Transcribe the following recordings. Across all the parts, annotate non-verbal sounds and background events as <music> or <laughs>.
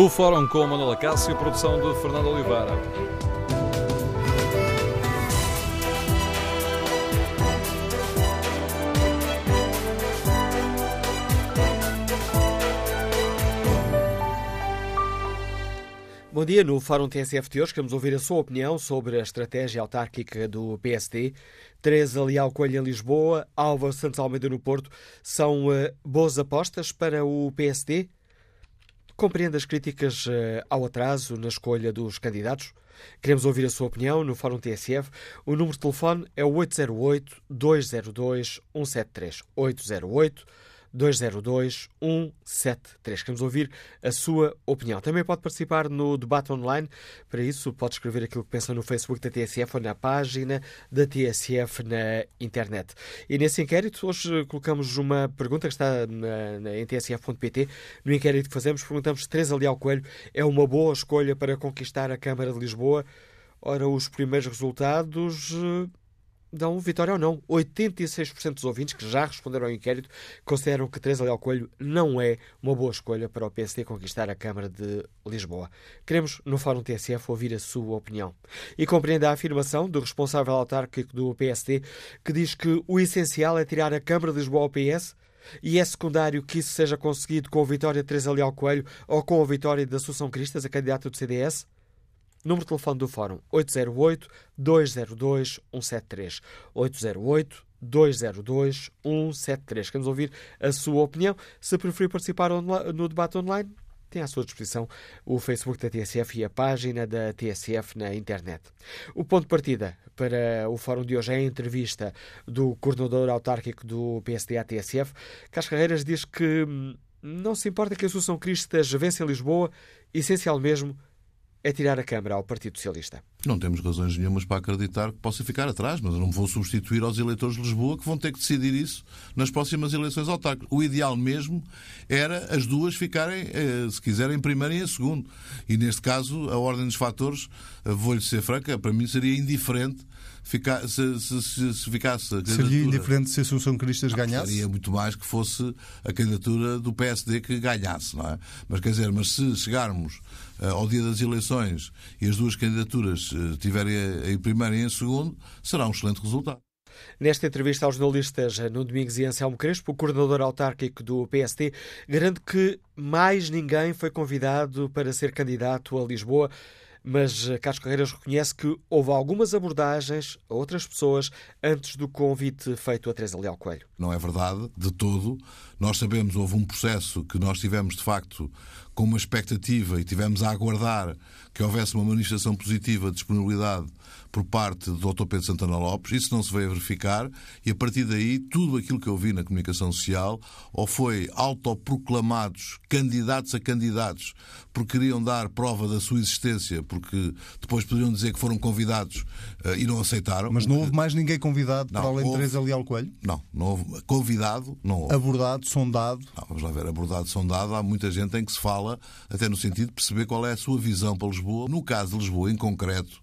O Fórum com Manuela Cássio, produção de Fernando Oliveira. Bom dia, no Fórum TSF de hoje queremos ouvir a sua opinião sobre a estratégia autárquica do PSD. Teresa Leal Coelho em Lisboa, Álvaro Santos Almeida no Porto, são uh, boas apostas para o PSD? Compreende as críticas uh, ao atraso na escolha dos candidatos? Queremos ouvir a sua opinião no Fórum TSF. O número de telefone é o 808-202-173. 808 202 173. Queremos ouvir a sua opinião. Também pode participar no debate online. Para isso, pode escrever aquilo que pensa no Facebook da TSF ou na página da TSF na internet. E nesse inquérito, hoje colocamos uma pergunta que está na, na, tsf.pt. No inquérito que fazemos, perguntamos se Teresa Leal Coelho é uma boa escolha para conquistar a Câmara de Lisboa. Ora, os primeiros resultados dão vitória ou não. 86% dos ouvintes que já responderam ao inquérito consideram que Teresa Leal Coelho não é uma boa escolha para o PSD conquistar a Câmara de Lisboa. Queremos, no Fórum TSF, ouvir a sua opinião. E compreende a afirmação do responsável autárquico do PSD que diz que o essencial é tirar a Câmara de Lisboa ao PS e é secundário que isso seja conseguido com a vitória de Teresa Leal Coelho ou com a vitória da Assunção Cristas, a candidata do CDS? Número de telefone do Fórum 808-202-173. 808-202-173. Queremos ouvir a sua opinião. Se preferir participar no debate online, tem à sua disposição o Facebook da TSF e a página da TSF na internet. O ponto de partida para o fórum de hoje é a entrevista do coordenador autárquico do PSD à TSF. Cas Carreiras diz que hum, não se importa que a Associação Cristas vence em Lisboa, essencial mesmo é tirar a Câmara ao Partido Socialista. Não temos razões nenhumas para acreditar que possa ficar atrás, mas eu não vou substituir aos eleitores de Lisboa que vão ter que decidir isso nas próximas eleições autárquicas. O ideal mesmo era as duas ficarem, eh, se quiserem, em primeiro e em segundo. E neste caso, a ordem dos fatores, eh, vou-lhe ser franca, para mim seria indiferente ficar, se, se, se, se, ficasse a Seria indiferente se a Assunção Cristas ganhasse? Seria muito mais que fosse a candidatura do PSD que ganhasse, não é? Mas quer dizer, mas se chegarmos ao dia das eleições e as duas candidaturas uh, tiverem em primeiro e em segundo, será um excelente resultado. Nesta entrevista aos jornalistas no Domingos e Anselmo Crespo, o coordenador autárquico do PSD garante que mais ninguém foi convidado para ser candidato a Lisboa mas eh, Carlos Carreiras reconhece que houve algumas abordagens a outras pessoas antes do convite feito a Teresa Leal Coelho. Não é verdade, de todo. Nós sabemos, houve um processo que nós tivemos, de facto, com uma expectativa e tivemos a aguardar que houvesse uma manifestação positiva de disponibilidade por parte do Dr. Pedro Santana Lopes. Isso não se veio a verificar e, a partir daí, tudo aquilo que eu vi na comunicação social ou foi autoproclamados candidatos a candidatos porque queriam dar prova da sua existência, porque depois poderiam dizer que foram convidados uh, e não aceitaram. Mas não houve mais ninguém convidado não, para além de Teresa Leal Coelho? Não, não houve. Convidado, não houve. Abordado, sondado? Não, vamos lá ver. Abordado, sondado, há muita gente em que se fala, até no sentido de perceber qual é a sua visão para Lisboa. No caso de Lisboa, em concreto,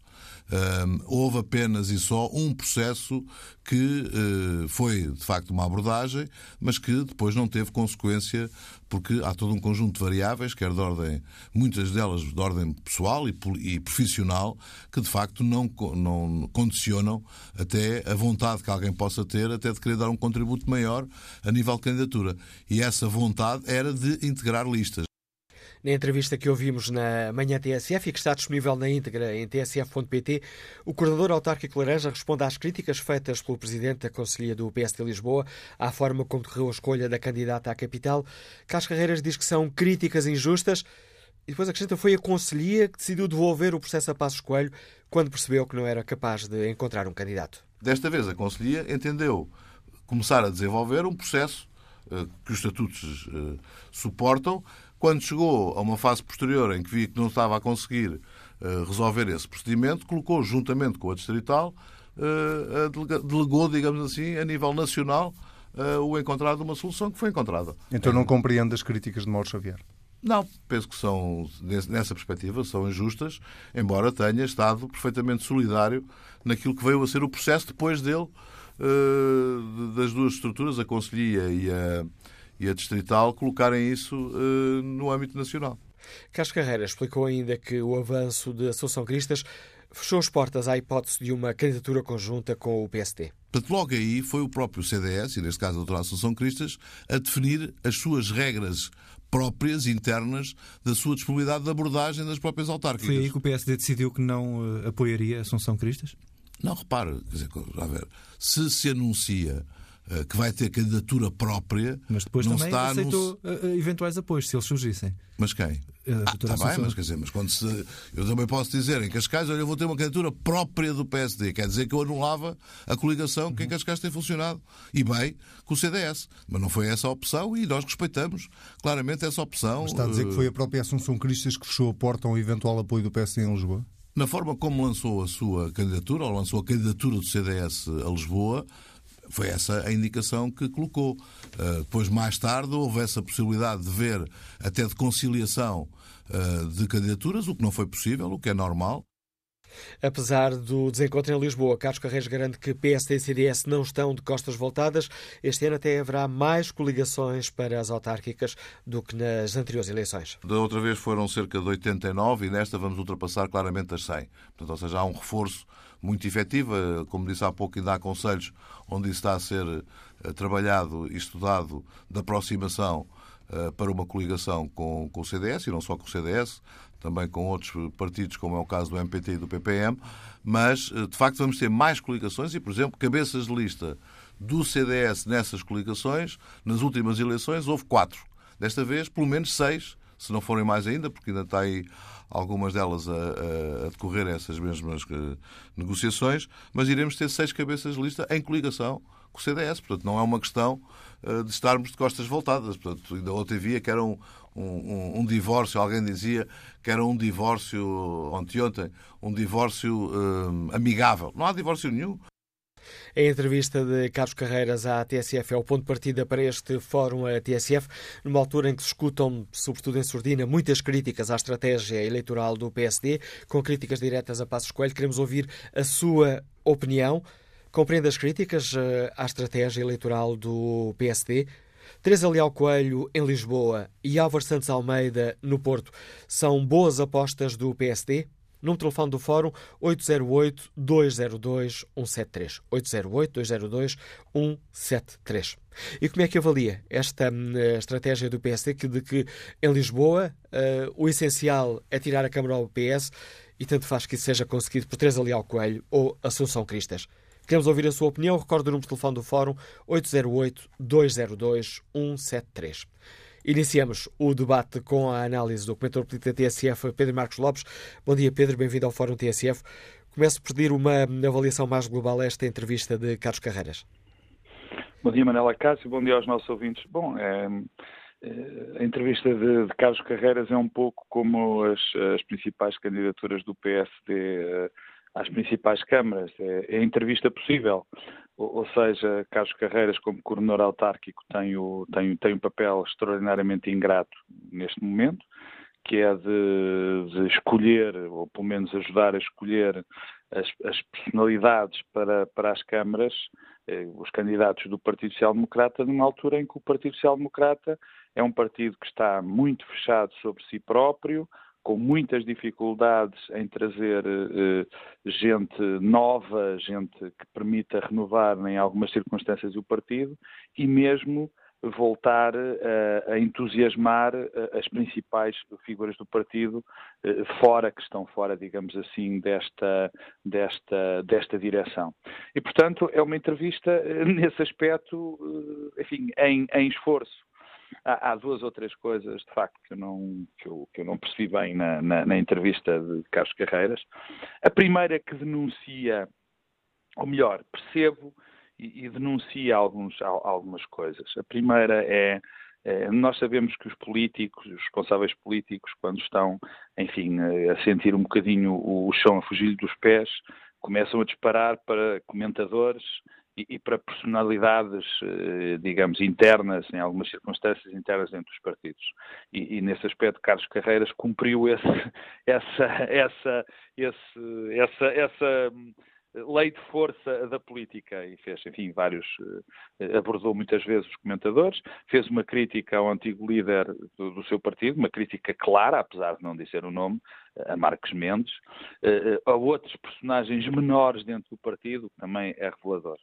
houve apenas e só um processo que uh, foi, de facto, uma abordagem, mas que depois não teve consequência, porque há todo um conjunto de variáveis, quer de ordem, muitas delas de ordem pessoal e, e profissional, que de facto não, não condicionam até a vontade que alguém possa ter, até de querer dar um contributo maior a nível de candidatura. E essa vontade era de integrar listas. Na entrevista que ouvimos na manhã TSF e que está disponível na íntegra em tsf.pt, o coordenador autárquico Laranja responde às críticas feitas pelo presidente da Conselhia do PSD Lisboa à forma como correu a escolha da candidata à capital. Carlos Carreiras diz que são críticas injustas e depois acrescenta foi a Conselhia que decidiu devolver o processo a Passos Coelho quando percebeu que não era capaz de encontrar um candidato. Desta vez a Conselhia entendeu começar a desenvolver um processo uh, que os estatutos uh, suportam quando chegou a uma fase posterior em que via que não estava a conseguir uh, resolver esse procedimento, colocou, juntamente com a Distrital, uh, delegou, digamos assim, a nível nacional, uh, o encontrar de uma solução que foi encontrada. Então não compreende as críticas de Mauro Xavier? Não, penso que são, nessa perspectiva, são injustas, embora tenha estado perfeitamente solidário naquilo que veio a ser o processo depois dele, das duas estruturas, a Conselhia e a, e a distrital colocarem isso uh, no âmbito nacional. Carlos Carreira explicou ainda que o avanço de Assunção Cristas fechou as portas à hipótese de uma candidatura conjunta com o PSD. Portanto, logo aí foi o próprio CDS, e neste caso a doutora Assunção Cristas, a definir as suas regras próprias, internas, da sua disponibilidade de abordagem das próprias autárquicas. Foi aí que o PSD decidiu que não uh, apoiaria Assunção Cristas? Não, repare, quer dizer, a ver, se se anuncia uh, que vai ter candidatura própria. Mas depois não também está aceitou uh, eventuais apoios, se eles surgissem. Mas quem? Ah, está bem, mas quer dizer, mas quando se. Eu também posso dizer em Cascais, olha, eu vou ter uma candidatura própria do PSD. Quer dizer que eu anulava a coligação que em Cascais tem funcionado. E bem, com o CDS. Mas não foi essa a opção e nós respeitamos claramente essa opção. Mas está a dizer que foi a própria Assunção Cristas que fechou a porta a um eventual apoio do PSD em Lisboa? Na forma como lançou a sua candidatura, ou lançou a candidatura do CDS a Lisboa, foi essa a indicação que colocou. Uh, depois, mais tarde, houve essa possibilidade de ver até de conciliação uh, de candidaturas, o que não foi possível, o que é normal. Apesar do desencontro em Lisboa, Carlos Carreiros garante que PSD e CDS não estão de costas voltadas. Este ano até haverá mais coligações para as autárquicas do que nas anteriores eleições. Da outra vez foram cerca de 89 e nesta vamos ultrapassar claramente as 100. Portanto, ou seja, há um reforço muito efetivo. Como disse há pouco, ainda há conselhos onde isso está a ser eh, trabalhado e estudado de aproximação eh, para uma coligação com, com o CDS, e não só com o CDS, também com outros partidos, como é o caso do MPT e do PPM, mas eh, de facto vamos ter mais coligações e, por exemplo, cabeças de lista do CDS nessas coligações, nas últimas eleições, houve quatro. Desta vez, pelo menos seis, se não forem mais ainda, porque ainda está aí algumas delas a, a, decorrer essas mesmas uh, negociações, mas iremos ter seis cabeças de lista em coligação com o CDS. Portanto, não é uma questão uh, de estarmos de costas voltadas. Portanto, ainda ontem via que era um, um, um, divórcio, alguém dizia que era um divórcio, ontem, ontem, um divórcio uh, amigável. Não há divórcio nenhum. A entrevista de Carlos Carreiras à TSF é o ponto de partida para este fórum a TSF, numa altura em que se escutam, sobretudo em surdina, muitas críticas à estratégia eleitoral do PSD, com críticas diretas a Passos Coelho. Queremos ouvir a sua opinião. Compreende as críticas eh, à estratégia eleitoral do PSD? Teresa Leal Coelho, em Lisboa, e Álvaro Santos Almeida, no Porto, são boas apostas do PSD? De telefone do Fórum 808-202-173. 808-202-173. E como é que avalia esta uh, estratégia do PSD que, de que em Lisboa uh, o essencial é tirar a Câmara ao PS e tanto faz que isso seja conseguido por Teresa Leal Coelho ou Assunção Cristas? Queremos ouvir a sua opinião. Recordo o número de telefone do Fórum 808-202-173. Iniciamos o debate com a análise do comentador político da TSF, Pedro Marcos Lopes. Bom dia, Pedro, bem-vindo ao Fórum TSF. Começo por pedir uma avaliação mais global a esta entrevista de Carlos Carreiras. Bom dia, Manela Cássio, bom dia aos nossos ouvintes. Bom, é, é, a entrevista de, de, Carlos Carreiras é um pouco como as, as principais candidaturas do PSD é, às principais câmaras. É, é a entrevista possível. Ou, seja, Carlos Carreiras, como coordenador autárquico, tem, o, tem, tem um papel extraordinariamente ingrato neste momento, que é de, de escolher, ou pelo menos ajudar a escolher as, as personalidades para, para as câmaras, eh, os candidatos do Partido Social Democrata, numa altura em que o Partido Social Democrata é um partido que está muito fechado sobre si próprio, com muitas dificuldades em trazer eh, gente nova, gente que permita renovar em algumas circunstâncias o partido e mesmo voltar eh, a entusiasmar eh, as principais figuras do partido fora, que estão fora, digamos assim, desta, desta, desta direção. E, portanto, é uma entrevista nesse aspecto, enfim, em, em esforço há, há, duas ou três coisas, de facto, que eu não, que eu, que eu não percebi bem na, na, na, entrevista de Carlos Carreiras. A primeira que denuncia, ou melhor, percebo e, e denuncia alguns, algumas coisas. A primeira é, é nós sabemos que os políticos, os responsáveis políticos, quando estão, enfim, a sentir um bocadinho o chão a fugir dos pés, começam a disparar para comentadores e, para personalidades, eh, digamos, internas, em algumas circunstâncias internas dentro dos partidos. E, e nesse aspecto, Carlos Carreiras cumpriu esse, <laughs> essa, essa, esse, essa, essa lei de força da política e fez, enfim, vários, eh, abordou muitas vezes os comentadores, fez uma crítica ao antigo líder do, do seu partido, uma crítica clara, apesar de não dizer o nome, a Marcos Mendes, eh, a outros personagens menores dentro do partido, que também é revelador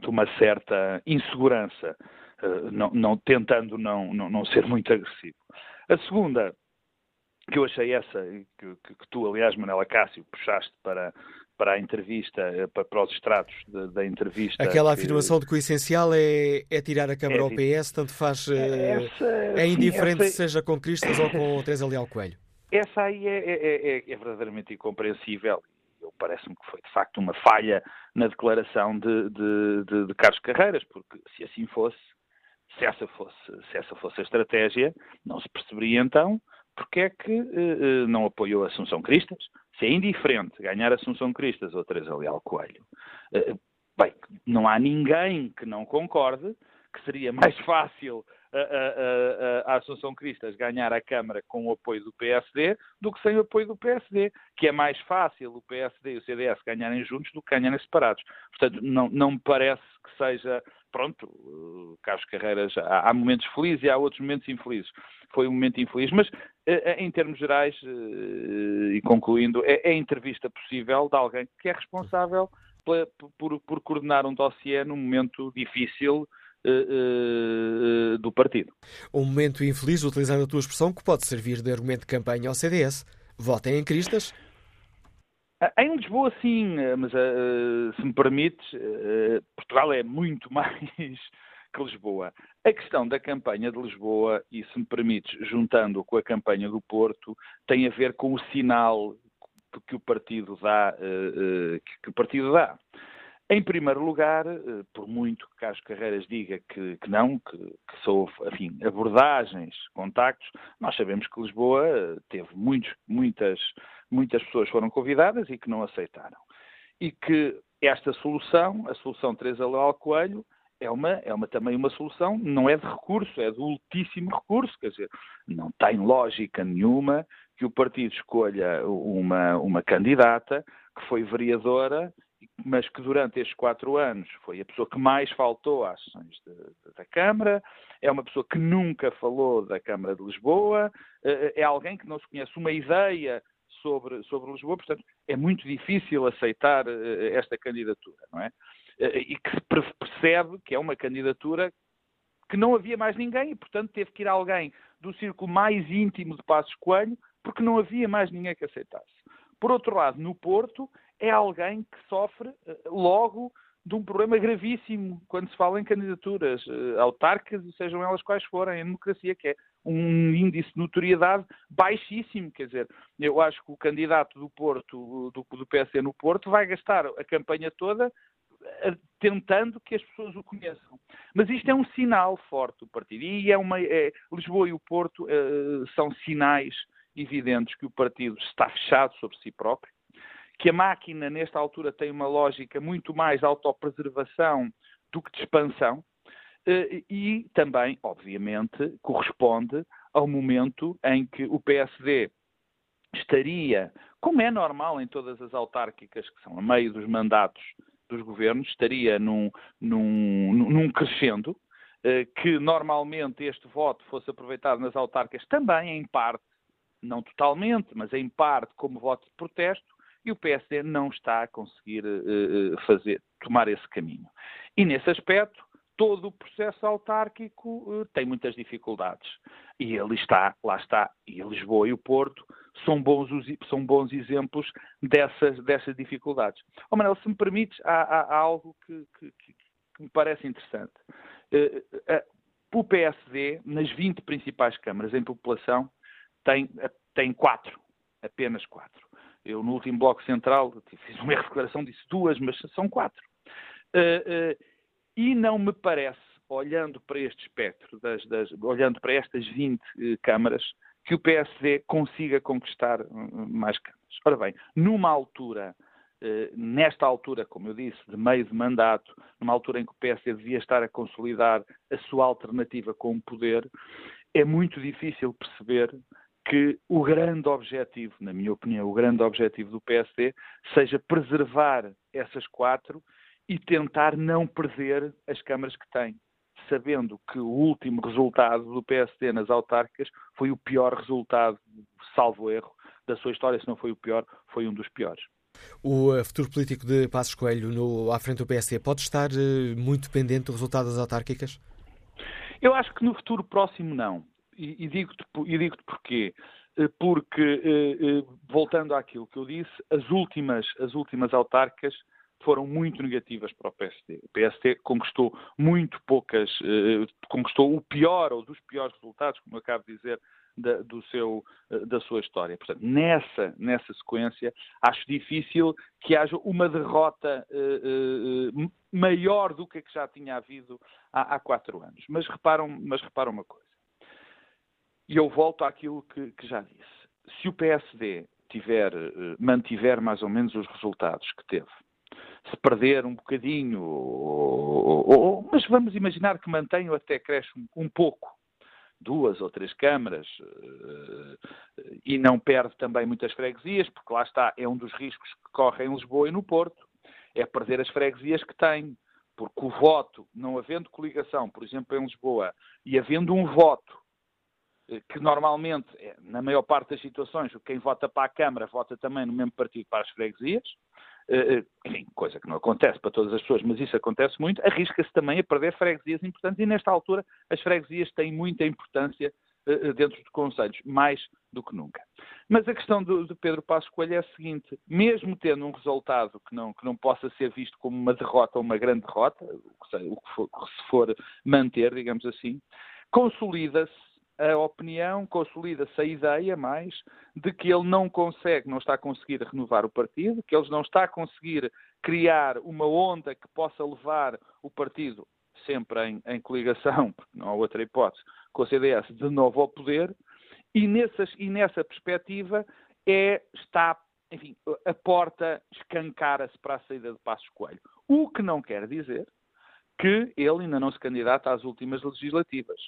de uma certa insegurança, não, não, tentando não, não, não ser muito agressivo. A segunda que eu achei essa, que, que, que, tu, aliás, Manela Cássio, puxaste para, para a entrevista, eh, para, para os extratos de, da entrevista. Aquela que, afirmação de que o essencial é, é tirar a Câmara é, ao PS, tanto faz. Eh, essa, é indiferente sim, essa... seja com Cristas ou com <laughs> Teresa Leal Coelho. Essa aí é, é, é, é verdadeiramente incompreensível. Parece-me que foi de facto uma falha na declaração de, de, de, de Carlos Carreiras, porque se assim fosse, se essa fosse, se essa fosse a estratégia, não se perceberia então porque é que uh, não apoiou Assunção Cristas? Se é indiferente ganhar Assunção Cristas ou Teresa Leal Coelho, uh, bem, não há ninguém que não concorde que seria mais <laughs> fácil a, a, a, Assunção Cristas ganhar a Câmara com o apoio do PSD do que sem o apoio do PSD, que é mais fácil o PSD e o CDS ganharem juntos do que ganharem separados. Portanto, não, não me parece que seja pronto, Carlos Carreiras, há, momentos felizes e há outros momentos infelizes. Foi um momento infeliz, mas uh, em termos gerais, uh, e concluindo, é, é, entrevista possível de alguém que é responsável por, por, por coordenar um dossiê num momento difícil do partido. Um momento infeliz, utilizando a tua expressão, que pode servir de argumento de campanha ao CDS. Votem em Cristas em Lisboa, sim, mas uh, se me permites, uh, Portugal é muito <laughs> mais que Lisboa. A questão da campanha de Lisboa, e se me permites, juntando com a campanha do Porto, tem a ver com o sinal que o partido dá, uh, que o partido dá. Em primeiro lugar, por muito que Carlos Carreiras diga que, que não, que, que sou, enfim, abordagens, contactos, nós sabemos que Lisboa teve muitos, muitas muitas pessoas foram convidadas e que não aceitaram. E que esta solução, a solução Teresa Leal Coelho, é uma, é uma, também uma solução, não é de recurso, é de ultíssimo recurso, quer dizer, não tem lógica nenhuma que o partido escolha uma, uma candidata que foi vereadora, mas que durante estes quatro anos foi a pessoa que mais faltou às sessões de, de, da Câmara, é uma pessoa que nunca falou da Câmara de Lisboa, eh, é alguém que não se conhece uma ideia sobre, sobre Lisboa, portanto, é muito difícil aceitar uh, esta candidatura, não é? E que se percebe que é uma candidatura que não havia mais ninguém e, portanto, teve que ir alguém do círculo mais íntimo de Passos Coelho, porque não havia mais ninguém que aceitasse. Por outro lado, no Porto, é alguém que sofre uh, logo de um problema gravíssimo quando se fala em candidaturas uh, autárquicas, sejam elas quais forem, a democracia, que é um índice de notoriedade baixíssimo. Quer dizer, eu acho que o candidato do Porto, do, do no Porto, vai gastar a campanha toda eh, tentando que as pessoas o conheçam. Mas isto é um sinal forte do partido. E é uma, é, Lisboa e o Porto uh, são sinais evidentes que o partido está fechado sobre si próprio, que a máquina, nesta altura, tem uma lógica muito mais autopreservação do que de expansão, eh, e também, obviamente, corresponde ao momento em que o PSD estaria, como é normal em todas as autárquicas, que são a meio dos mandatos dos governos, estaria num, num, num crescendo, eh, que normalmente este voto fosse aproveitado nas autárquicas também em parte, não totalmente, mas em parte como voto de protesto, e o PSD não está a conseguir uh, fazer, tomar esse caminho. E nesse aspecto, todo o processo autárquico uh, tem muitas dificuldades. E ele está, lá está, e Lisboa e o Porto são bons, são bons exemplos dessas, dessas dificuldades. Oh, Manuel, se me permites, há, há, há algo que, que, que, me parece interessante. Uh, o PSD, nas 20 principais câmaras em população, tem, tem quatro, apenas quatro. Eu, no último bloco central, fiz uma <laughs> declaração, disse duas, mas são quatro. Uh, uh, e não me parece, olhando para este espectro, das, das, olhando para estas 20 uh, eh, câmaras, que o PSD consiga conquistar mais câmaras. Ora bem, numa altura, nesta altura, como eu disse, de meio de mandato, numa altura em que o PSD devia estar a consolidar a sua alternativa com o poder, é muito difícil perceber que o grande objetivo, na minha opinião, o grande objetivo do PSD seja preservar essas quatro e tentar não perder as câmaras que tem, sabendo que o último resultado do PSD nas autárquicas foi o pior resultado, salvo erro, da sua história, se não foi o pior, foi um dos piores. O eh, futuro político de Passos Coelho no, à frente do PSD pode estar uh, muito dependente do resultado das autárquicas? Eu acho que no futuro próximo não. E, digo-te digo porquê. Eh, porque, voltando àquilo que eu disse, as últimas, as últimas autárquicas foram muito negativas para o PSD. O PSD conquistou muito poucas, conquistou o pior ou dos piores resultados, como eu acabo de dizer, da, do seu, eh, da sua história. Portanto, nessa, nessa sequência, acho difícil que haja uma derrota maior do que a que já tinha havido há, há, quatro anos. Mas reparam, mas reparam uma coisa. E eu volto àquilo que, que já disse. Se o PSD tiver, uh, mantiver mais ou menos os resultados que teve, se perder um bocadinho, ou, ou, ou, mas vamos imaginar que mantenha ou até cresce um, um pouco duas ou três câmaras eh, e não perde também muitas freguesias, porque lá está, é um dos riscos que corre em Lisboa e no Porto, é perder as freguesias que tem, porque o voto, não havendo coligação, por exemplo, em Lisboa, e havendo um voto eh, que normalmente, é, na maior parte das situações, quem vota para a Câmara vota também no mesmo partido para as freguesias, eh, eh, enfim, coisa que não acontece para todas as pessoas, mas isso acontece muito, arrisca-se também a perder freguesias importantes e nesta altura as freguesias têm muita importância eh, dentro de conselhos, mais do que nunca. Mas a questão do, de Pedro Passos Coelho é a seguinte, mesmo tendo um resultado que não, que não possa ser visto como uma derrota ou uma grande derrota, o que, se for manter, digamos assim, consolida-se a opinião, consolida-se a ideia mais de que ele não consegue, não está a conseguir renovar o partido, que ele não está a conseguir criar uma onda que possa levar o partido, sempre em, em coligação, <laughs> porque não há outra hipótese, com o CDS de novo ao poder, e, nessas, e nessa perspectiva é, está, enfim, a porta escancara-se para a saída de Passos Coelho. O que não quer dizer que ele ainda não se candidata às últimas legislativas.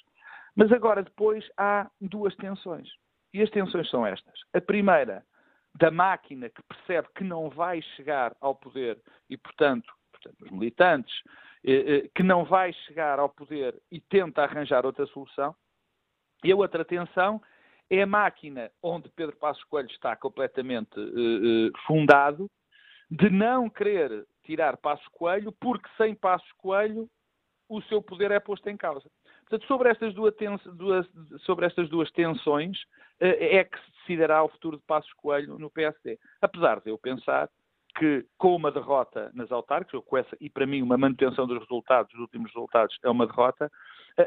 Mas agora, depois, há duas tensões. E as tensões são estas. A primeira, da máquina que percebe que não vai chegar ao poder e, portanto, portanto os militantes, eh, eh, que não vai chegar ao poder e tenta arranjar outra solução. E a outra tensão é a máquina onde Pedro Passos Coelho está completamente eh, fundado, de não querer tirar Passos Coelho, porque sem Passos Coelho o seu poder é posto em causa. Portanto, sobre estas duas, duas, sobre estas duas tensões eh, é que se decidirá o futuro de Passos Coelho no PSD. Apesar de eu pensar que com uma derrota nas autárquicas, essa, e para mim uma manutenção dos resultados, dos últimos resultados, é uma derrota,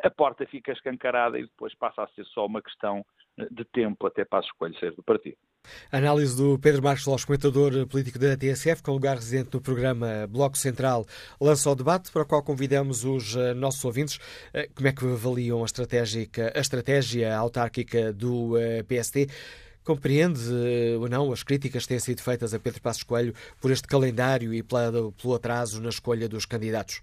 a porta fica escancarada e depois passa a ser só uma questão eh, de tempo até Passos Coelho sair do partido. Análise do Pedro Marcos Lopes, comentador político da TSF, com lugar residente no programa Bloco Central, lança o debate para o qual convidamos os eh, nossos ouvintes. Eh, como é que avaliam a, a estratégia autárquica do eh, PST? Compreende ou não as críticas que têm sido feitas a Pedro Passos Coelho por este calendário e pelo atraso na escolha dos candidatos?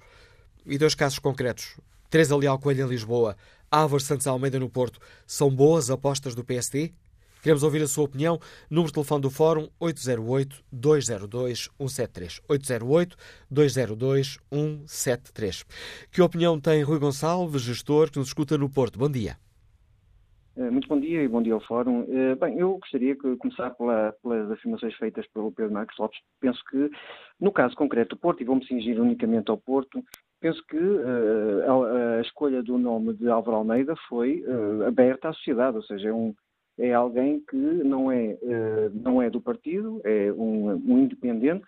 E dois casos concretos. Teresa Leal Coelho em Lisboa, Álvaro Santos Almeida no Porto. São boas apostas do PSD? Queremos ouvir a sua opinião. Número de telefone do Fórum 808-202-173. 808-202-173. Que opinião tem Rui Gonçalves, gestor, que nos escuta no Porto? Bom dia. Eh, muito bom dia e bom dia ao Fórum. Eh, bem, eu gostaria de começar pela, pelas afirmações feitas pelo Pedro Marcos Lopes. Penso que, no caso concreto do Porto, e vou-me cingir unicamente ao Porto, penso que uh, a, a, escolha do nome de Álvaro Almeida foi uh, aberta à sociedade, ou seja, é um, é alguém que não é, eh, não é do partido, é um, um independente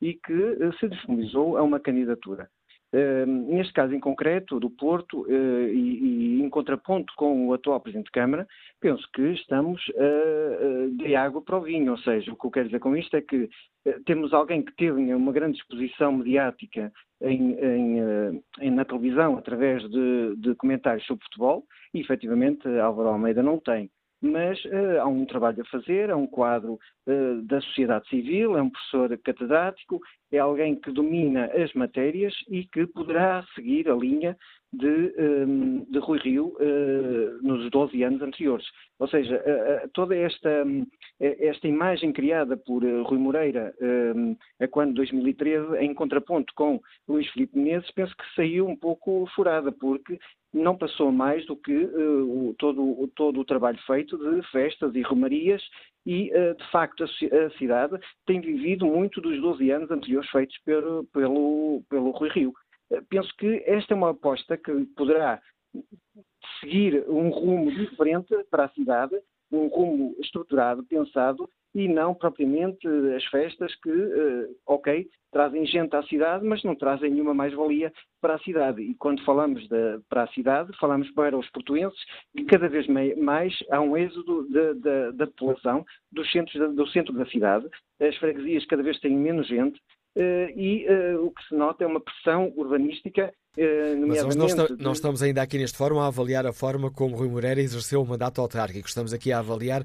e que eh, se disponibilizou a uma candidatura. Eh, neste caso em concreto, do Porto, e, em contraponto com o atual Presidente de Câmara, penso que estamos de água para o vinho, ou seja, o que eu quero dizer com isto é que temos alguém que teve uma grande exposição mediática em, em, na televisão através de, de, comentários sobre futebol e efetivamente Álvaro Almeida não tem mas uh, há um trabalho a fazer, é um quadro uh, da sociedade civil, é um professor catedrático, é alguém que domina as matérias e que poderá seguir a linha de, um, de Rui Rio uh, nos 12 anos anteriores. Ou seja, uh, toda esta, um, esta imagem criada por Rui Moreira um, a quando 2013, em contraponto com Luís Filipe Menezes, penso que saiu um pouco furada, porque não passou mais do que uh, todo, todo, o trabalho feito de festas e romarias e, uh, de facto, a, a, cidade tem vivido muito dos 12 anos anteriores feitos pelo, pelo, pelo Rui Rio. Penso que esta é uma aposta que poderá seguir um rumo diferente para a cidade, um rumo estruturado, pensado, e não propriamente as festas que, uh, ok, trazem gente à cidade, mas não trazem nenhuma mais-valia para a cidade. E quando falamos de, para a cidade, falamos para os portuenses, que cada vez mais há um êxodo da população do centro da cidade. As freguesias cada vez têm menos gente, e uh, o que se nota é uma pressão urbanística, uh, nomeadamente... Mas nós, nós, estamos ainda aqui neste fórum a avaliar a forma como Rui Moreira exerceu o mandato autárquico. Estamos aqui a avaliar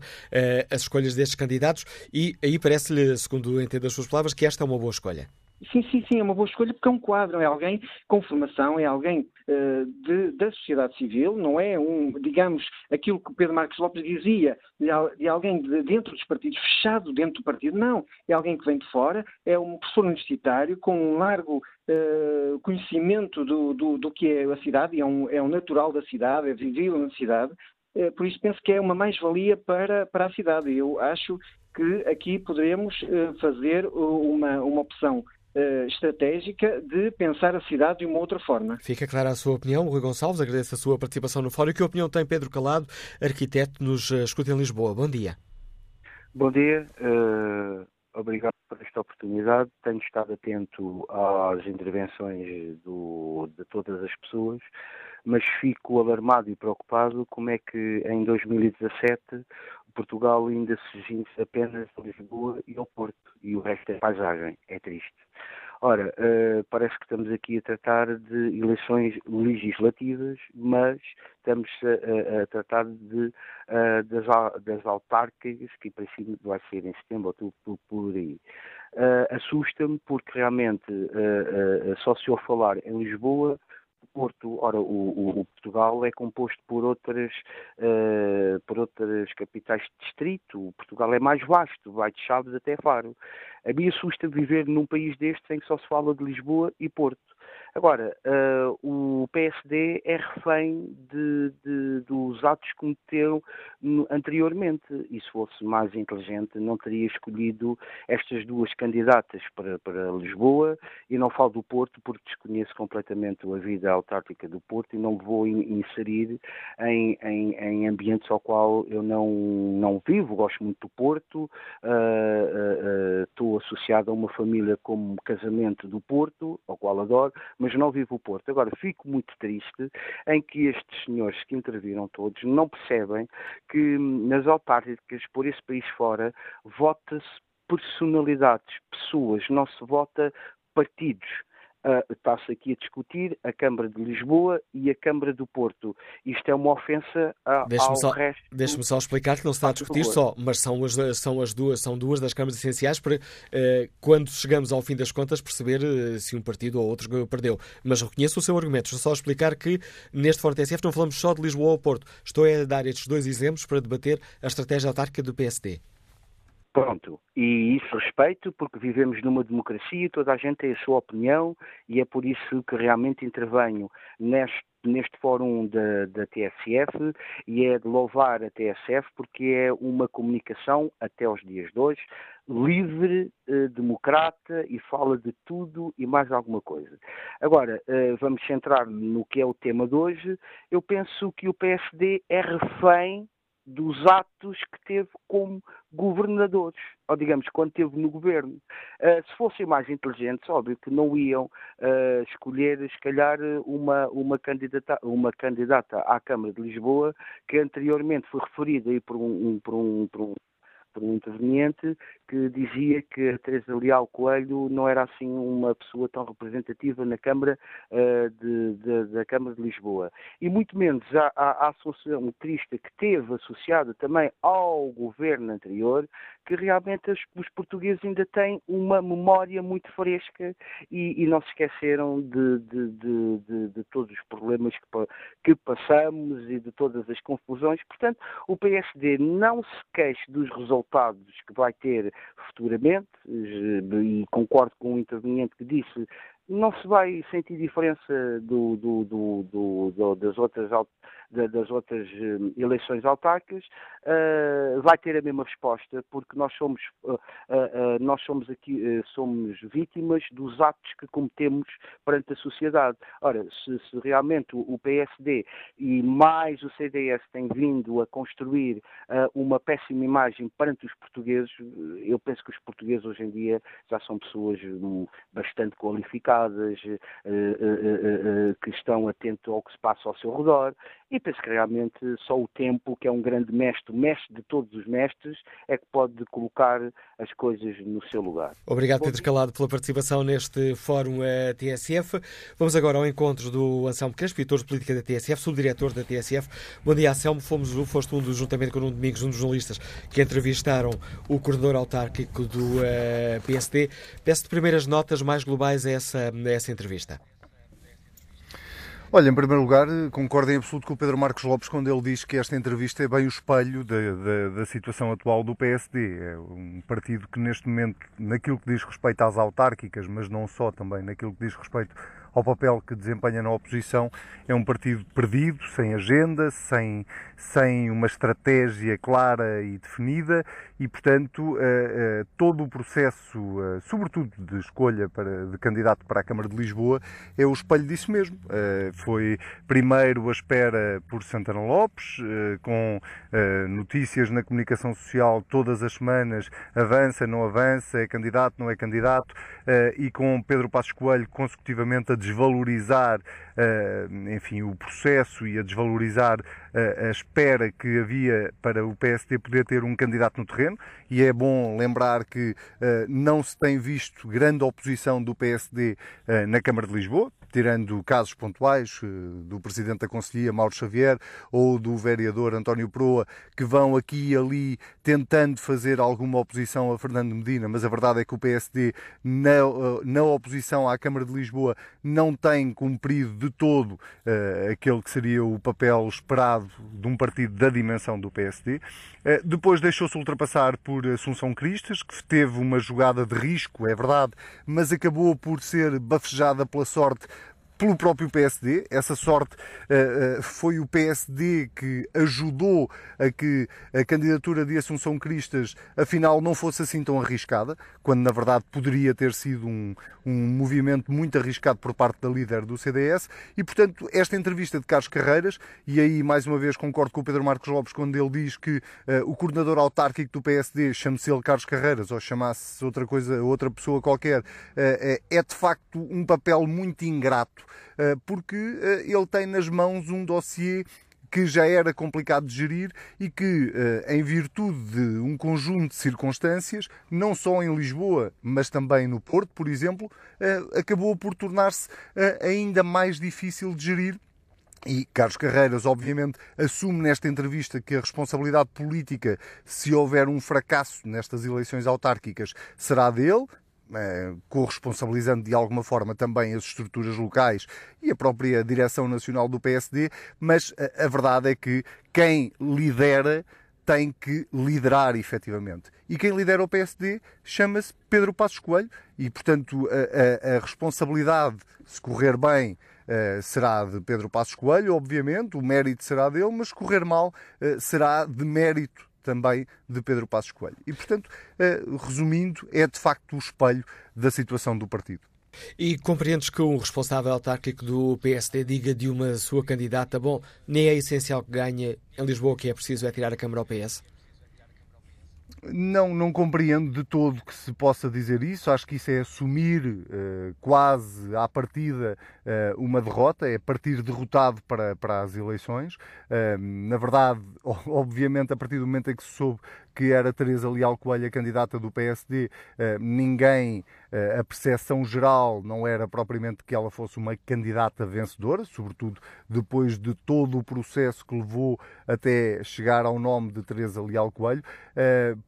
as escolhas destes candidatos e aí parece-lhe, segundo entendo as suas palavras, que esta é uma boa escolha. Sim, sim, sim, é uma boa escolha porque é um quadro, é alguém com formação, é alguém uh, de, da sociedade civil, não é um, digamos, aquilo que Pedro Marcos Lopes dizia, de, alguém de dentro dos partidos, fechado dentro do partido, não, é alguém que vem de fora, é um professor universitário com um largo uh, conhecimento do, do, do, que é a cidade, é um, é um natural da cidade, é visível na cidade, uh, por isso penso que é uma mais-valia para, para a cidade. Eu acho que aqui poderemos fazer uma, uma opção uh, estratégica de pensar a cidade de uma outra forma. Fica clara a sua opinião, Rui Gonçalves. Agradeço a sua participação no fórum. Que opinião tem Pedro Calado, arquiteto, nos uh, escuta em Lisboa? Bom dia. Bom dia. Uh, obrigado por esta oportunidade. Tenho estado atento às intervenções do, de todas as pessoas, mas fico alarmado e preocupado como é que em 2017 Portugal ainda se ginge apenas a Lisboa e ao Porto e o resto é paisagem. É triste. Ora, uh, parece que estamos aqui a tratar de eleições legislativas, mas estamos a, a tratar de, uh, das, das autárquicas, que em princípio vai ser em setembro, outubro, por, por aí. Uh, Assusta-me porque realmente só se ouve falar em Lisboa, Porto, ora, o, o, Portugal é composto por outras, uh, por outras capitais de distrito. O Portugal é mais vasto, vai de Chaves até Faro. A mim assusta viver num país destes em que só se fala de Lisboa e Porto. Agora, uh, o PSD é refém de, de, dos atos que cometeu anteriormente. E se fosse mais inteligente não teria escolhido estas duas candidatas para, para Lisboa. E não falo do Porto porque desconheço completamente a vida autárquica do Porto e não vou inserir em, em, em ambientes ao qual eu não, não vivo, gosto muito do Porto, uh, uh, estou associado a uma família como casamento do Porto, ao qual adoro, mas não vivo o Porto. Agora, fico muito triste em que estes senhores que interviram todos não percebem que nas autárquicas por esse país fora vota-se personalidades, pessoas, não se vota partidos. Uh, está-se aqui a discutir a Câmara de Lisboa e a Câmara do Porto. Isto é uma ofensa a, ao só, resto. Deixe-me só explicar que não se está a discutir só, mas são as, são as duas, são duas das câmaras essenciais para, uh, quando chegamos ao fim das contas, perceber uh, se um partido ou outro perdeu. Mas reconheço o seu argumento. Estou só a explicar que neste Fórum TSF não falamos só de Lisboa ou Porto. Estou a dar estes dois exemplos para debater a estratégia autárquica do PSD. Pronto, e isso respeito porque vivemos numa democracia, toda a gente tem a sua opinião e é por isso que realmente intervenho neste, neste fórum da, da TSF e é de louvar a TSF porque é uma comunicação, até os dias de hoje, livre, eh, democrata e fala de tudo e mais alguma coisa. Agora, eh, vamos centrar no que é o tema de hoje. Eu penso que o PSD é refém dos atos que teve como governadores, ou digamos, quando esteve no governo. Uh, se fossem mais inteligentes, óbvio que não iam uh, escolher, se calhar, uma, uma, candidata, uma candidata à Câmara de Lisboa, que anteriormente foi referida aí por um, um, por um, por um por um interveniente que dizia que a Teresa Leal Coelho não era assim uma pessoa tão representativa na Câmara uh, de, de, da Câmara de Lisboa. E muito menos a, a, a Associação Crista que teve associada também ao governo anterior, que realmente os, os portugueses ainda têm uma memória muito fresca e, e não se esqueceram de, de, todos os problemas que, que passamos e de todas as confusões. Portanto, o PSD não se queixa dos resultados que vai ter futuramente, e concordo com o interveniente que disse, não se vai sentir diferença do, do, do, das outras das outras eh, eleições autárquicas, uh, vai ter a mesma resposta, porque nós somos, uh, nós somos aqui somos vítimas dos atos que cometemos perante a sociedade. Ora, se, se realmente o, o, PSD e mais o CDS têm vindo a construir uma péssima imagem perante os portugueses, eu penso que os portugueses hoje em dia já são pessoas hum, bastante qualificadas, que estão atentos ao que se passa ao seu redor e penso que realmente só o tempo, que é um grande mestre, mestre de todos os mestres, é que pode colocar as coisas no seu lugar. Obrigado, Pedro Calado, pela participação neste Fórum eh, TSF. Vamos agora ao encontro do Anselmo Crespo, editor de política da TSF, subdiretor da TSF. Bom dia, Anselmo. Fomos, foste um dos, juntamente com o Domingos, um dos jornalistas que entrevistaram o coordenador autárquico do uh, eh, PSD. Peço-te primeiras notas mais globais a essa, a essa entrevista. Olha, em primeiro lugar, concordo em absoluto com o Pedro Marcos Lopes quando ele diz que esta entrevista é bem o espelho da, da, da, situação atual do PSD. É um partido que, neste momento, naquilo que diz respeito às autárquicas, mas não só, também naquilo que diz respeito ao papel que desempenha na oposição, é um partido perdido, sem agenda, sem, sem uma estratégia clara e definida e, portanto, eh, eh, todo o processo, eh, sobretudo de escolha para, de candidato para a Câmara de Lisboa, é o espelho disso mesmo. Foi primeiro a espera por Santana Lopes, com notícias na comunicação social todas as semanas, avança, não avança, é candidato, não é candidato, e com Pedro Passos Coelho consecutivamente a desvalorizar uh, enfim, o processo e a desvalorizar uh, a espera que havia para o PSD poder ter um candidato no terreno. E é bom lembrar que uh, não se tem visto grande oposição do PSD na Câmara de Lisboa tirando casos pontuais do Presidente da Conselhia, Mauro Xavier, ou do vereador António Proa, que vão aqui e ali tentando fazer alguma oposição a Fernando Medina, mas a verdade é que o PSD, na, na oposição à Câmara de Lisboa, não tem cumprido de todo uh, aquele que seria o papel esperado de um partido da dimensão do PSD. Uh, eh, depois deixou-se ultrapassar por Assunção Cristas, que teve uma jogada de risco, é verdade, mas acabou por ser bafejada pela sorte pelo próprio PSD. Essa sorte uh, uh, foi o PSD que ajudou a que a candidatura de Assunção Cristas afinal não fosse assim tão arriscada, quando na verdade poderia ter sido um, um movimento muito arriscado por parte da líder do CDS. E portanto, esta entrevista de Carlos Carreiras, e aí mais uma vez concordo com o Pedro Marcos Lopes quando ele diz que uh, o coordenador autárquico do PSD, chame-se ele Carlos Carreiras ou chamasse outra coisa, outra pessoa qualquer, é de facto um papel muito ingrato eh, porque eh, ele tem nas mãos um dossiê que já era complicado de gerir e que, eh, em virtude de um conjunto de circunstâncias, não só em Lisboa, mas também no Porto, por exemplo, acabou por tornar-se ainda mais difícil de gerir e Carlos Carreiras, obviamente, assume nesta entrevista que a responsabilidade política, se houver um fracasso nestas eleições autárquicas, será dele. Eh, corresponsabilizando de alguma forma também as estruturas locais e a própria direção nacional do PSD, mas a, a verdade é que quem lidera tem que liderar efetivamente. E quem lidera o PSD chama-se Pedro Passos Coelho e, portanto, a, a, a responsabilidade, se correr bem, uh, será de Pedro Passos Coelho, obviamente, o mérito será dele, mas correr mal, uh, será de mérito também de Pedro Passos Coelho. E, portanto, eh, resumindo, é de facto o espelho da situação do partido. E compreendes que um responsável autárquico do PSD diga de uma sua candidata, bom, nem é essencial que ganhe em Lisboa, o que é preciso é tirar a Câmara ao PS? Não, não compreendo de todo que se possa dizer isso. Acho que isso é assumir uh, quase à partida uh, uma derrota, é partir derrotado para, para as eleições. Uh, na verdade, <laughs> obviamente, a partir do momento em que se soube que era Teresa Leal Coelho a candidata do PSD, ninguém, a percepção geral não era propriamente que ela fosse uma candidata vencedora, sobretudo depois de todo o processo que levou até chegar ao nome de Teresa Leal Coelho.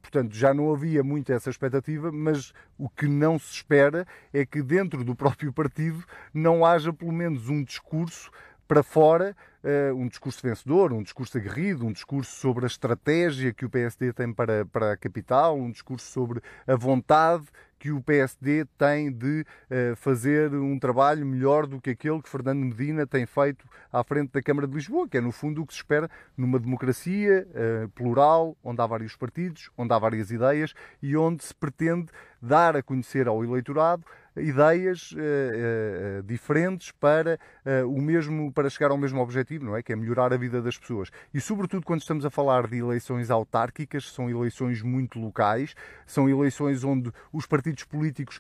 Portanto, já não havia muito essa expectativa, mas o que não se espera é que dentro do próprio partido não haja pelo menos um discurso para fora, uh, um discurso vencedor, um discurso aguerrido, um discurso sobre a estratégia que o PSD tem para, para a capital, um discurso sobre a vontade que o PSD tem de uh, fazer um trabalho melhor do que aquele que Fernando Medina tem feito à frente da Câmara de Lisboa, que é no fundo o que se espera numa democracia uh, plural, onde há vários partidos, onde há várias ideias e onde se pretende dar a conhecer ao eleitorado ideias uh, uh, diferentes para uh, o mesmo para chegar ao mesmo objetivo, não é? Que é melhorar a vida das pessoas. E sobretudo quando estamos a falar de eleições autárquicas, são eleições muito locais, são eleições onde os partidos políticos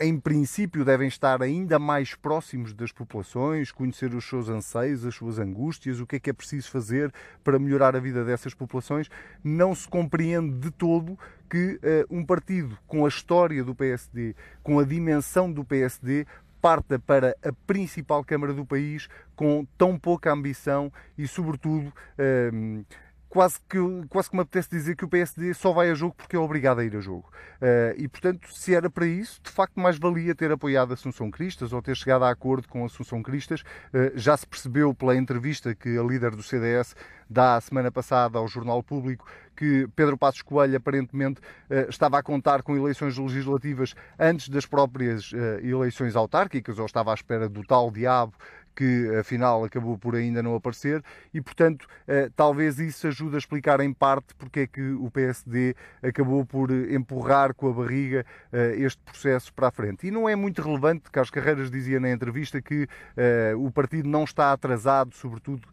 em princípio devem estar ainda mais próximos das populações, conhecer os seus anseios, as suas angústias, o que é que é preciso fazer para melhorar a vida dessas populações. Não se compreende de todo que uh, um partido com a história do PSD, com a dimensão do PSD, parta para a principal Câmara do país com tão pouca ambição e, sobretudo, uh, quase que, quase que me apetece dizer que o PSD só vai a jogo porque é obrigado a ir a jogo. Uh, e, portanto, se era para isso, de facto, mais valia ter apoiado Assunção Cristas ou ter chegado a acordo com Assunção Cristas. Uh, já se percebeu pela entrevista que a líder do CDS dá a semana passada ao Jornal Público que Pedro Passos Coelho aparentemente uh, estava a contar com eleições legislativas antes das próprias eleições autárquicas ou estava à espera do tal diabo que afinal acabou por ainda não aparecer e, portanto, eh, talvez isso ajude a explicar em parte porque é que o PSD acabou por empurrar com a barriga eh, este processo para a frente. E não é muito relevante, Carlos Carreiras dizia na entrevista que eh, o partido não está atrasado, sobretudo